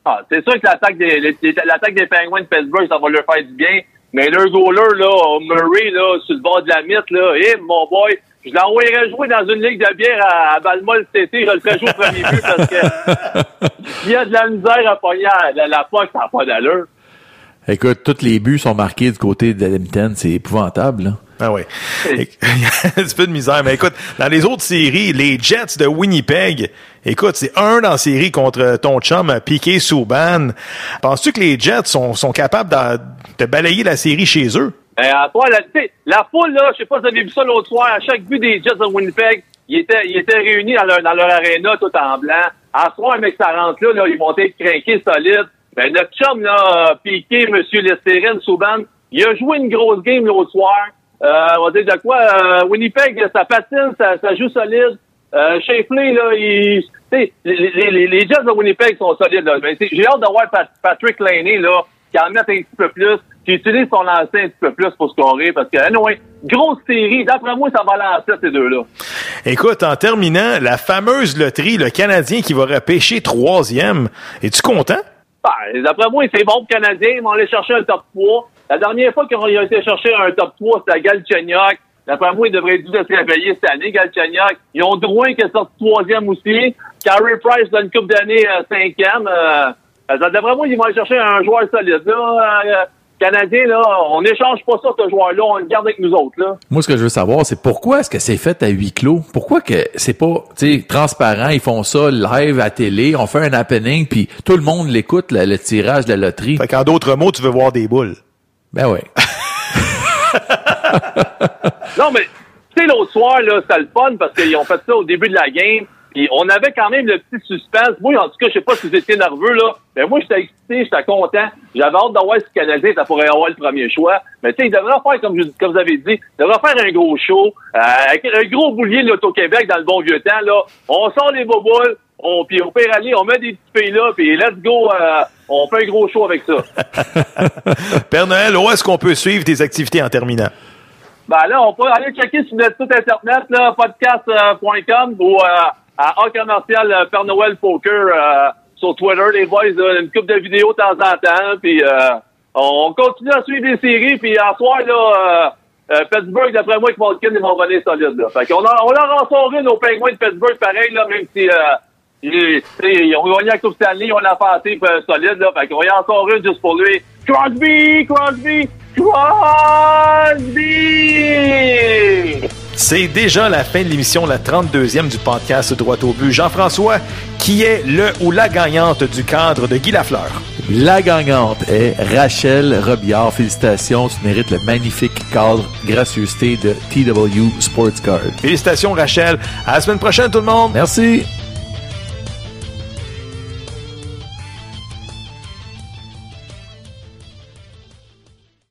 Ah, c'est sûr que l'attaque des, l'attaque des Penguins de Pittsburgh, ça va leur faire du bien. Mais leur goaler, là, Murray, là, sur le bord de la mythe, là, eh, mon boy, je l'envoyerais jouer dans une ligue de bière à, à Balmol cet été, je le ferais jouer au premier but parce que [laughs] il y a de la misère à pogner à- la, la poche, ça n'a pas d'allure. Écoute, tous les buts sont marqués du côté de l'Edmonton. C'est épouvantable, là. Ah oui. [laughs] Il y a un petit peu de misère. Mais écoute, dans les autres séries, les Jets de Winnipeg, écoute, c'est un dans la série contre ton chum Piqué Souban. Penses-tu que les Jets sont, sont capables de, de balayer la série chez eux? Ben, à toi, la, la foule, là, je sais pas si vous avez vu ça l'autre soir, à chaque but des Jets de Winnipeg, ils étaient, ils étaient réunis dans leur, dans leur aréna tout en blanc. À ce soir, mec, ça rentre là, ils vont être craqués solides. Ben, notre chum, là, Piqué, Monsieur Lestérine, Souban, il a joué une grosse game l'autre soir. Euh, on va dire de quoi, euh, Winnipeg, ça patine, ça, ça joue solide. Euh, Shifley, là, il, les, les, les, Jets de Winnipeg sont solides, là. Ben, j'ai hâte de voir Pat- Patrick Laney, là, qui en mette un petit peu plus, qui utilise son lancer un petit peu plus pour scorer, parce que, anyway, grosse série, d'après moi, ça va lancer ces deux-là. Écoute, en terminant, la fameuse loterie, le Canadien qui va repêcher troisième. Es-tu content? Ben, d'après moi, c'est bon pour les Canadiens, ils vont aller chercher un top 3. La dernière fois qu'ils ont été chercher un top 3, c'était à Galchenyuk. D'après moi, ils devraient dû se réveiller cette année, Galchenyuk. Ils ont Drouin qui est sorti troisième aussi. Carey Price, dans une coupe d'années, euh, cinquième. Euh, euh, d'après moi, ils vont aller chercher un joueur solide. Là, euh, Canadien, là, on n'échange pas ça, ce joueur-là, on le garde avec nous autres. Là. Moi, ce que je veux savoir, c'est pourquoi est-ce que c'est fait à huis clos? Pourquoi que c'est pas, tu sais, transparent, ils font ça live à télé, on fait un happening, puis tout le monde l'écoute, le, le tirage de la loterie. Fait qu'en d'autres mots, tu veux voir des boules. Ben oui. [laughs] Non, mais tu sais, l'autre soir, là, c'était le fun parce qu'ils ont fait ça au début de la game. Puis on avait quand même le petit suspense. Moi, en tout cas, je sais pas si vous étiez nerveux, là. Mais moi, j'étais excité, j'étais content. J'avais hâte de voir si le Canadien, ça pourrait avoir le premier choix. Mais tu sais, ils devraient faire, comme, je- comme vous avez dit, ils devraient faire un gros show. euh, avec un gros boulier de l'Auto-Québec dans le bon vieux temps, là. On sort les boboules. On, puis au pire aller, on met des petits pays là, puis let's go, euh, on fait un gros show avec ça. [laughs] Père Noël, où est-ce qu'on peut suivre tes activités en terminant? Ben là, on peut aller checker sur notre site internet, là, podcast.com ou euh, à A commercial euh, Père Noël Poker euh, sur Twitter, les boys, là, une coupe de vidéos de temps en temps, puis euh, on continue à suivre les séries, puis en soir, là, euh, euh, Pittsburgh, d'après moi, que Malkin, ils vont venir solide, là. Fait qu'on a- on leur en aux Penguins de Pittsburgh, pareil, là, même si, euh, ils, ils ont gagné la Coupe Stanley, ont la passée euh, solide, là. Fait qu'on y en une juste pour lui. Crosby! Crosby! Crosby! C'est déjà la fin de l'émission, la 32e du podcast Droit au but. Jean-François, qui est le ou la gagnante du cadre de Guy Lafleur? La gagnante est Rachel Robillard. Félicitations, tu mérites le magnifique cadre gracieuseté de TW Sports Card. Félicitations, Rachel. À la semaine prochaine, tout le monde. Merci.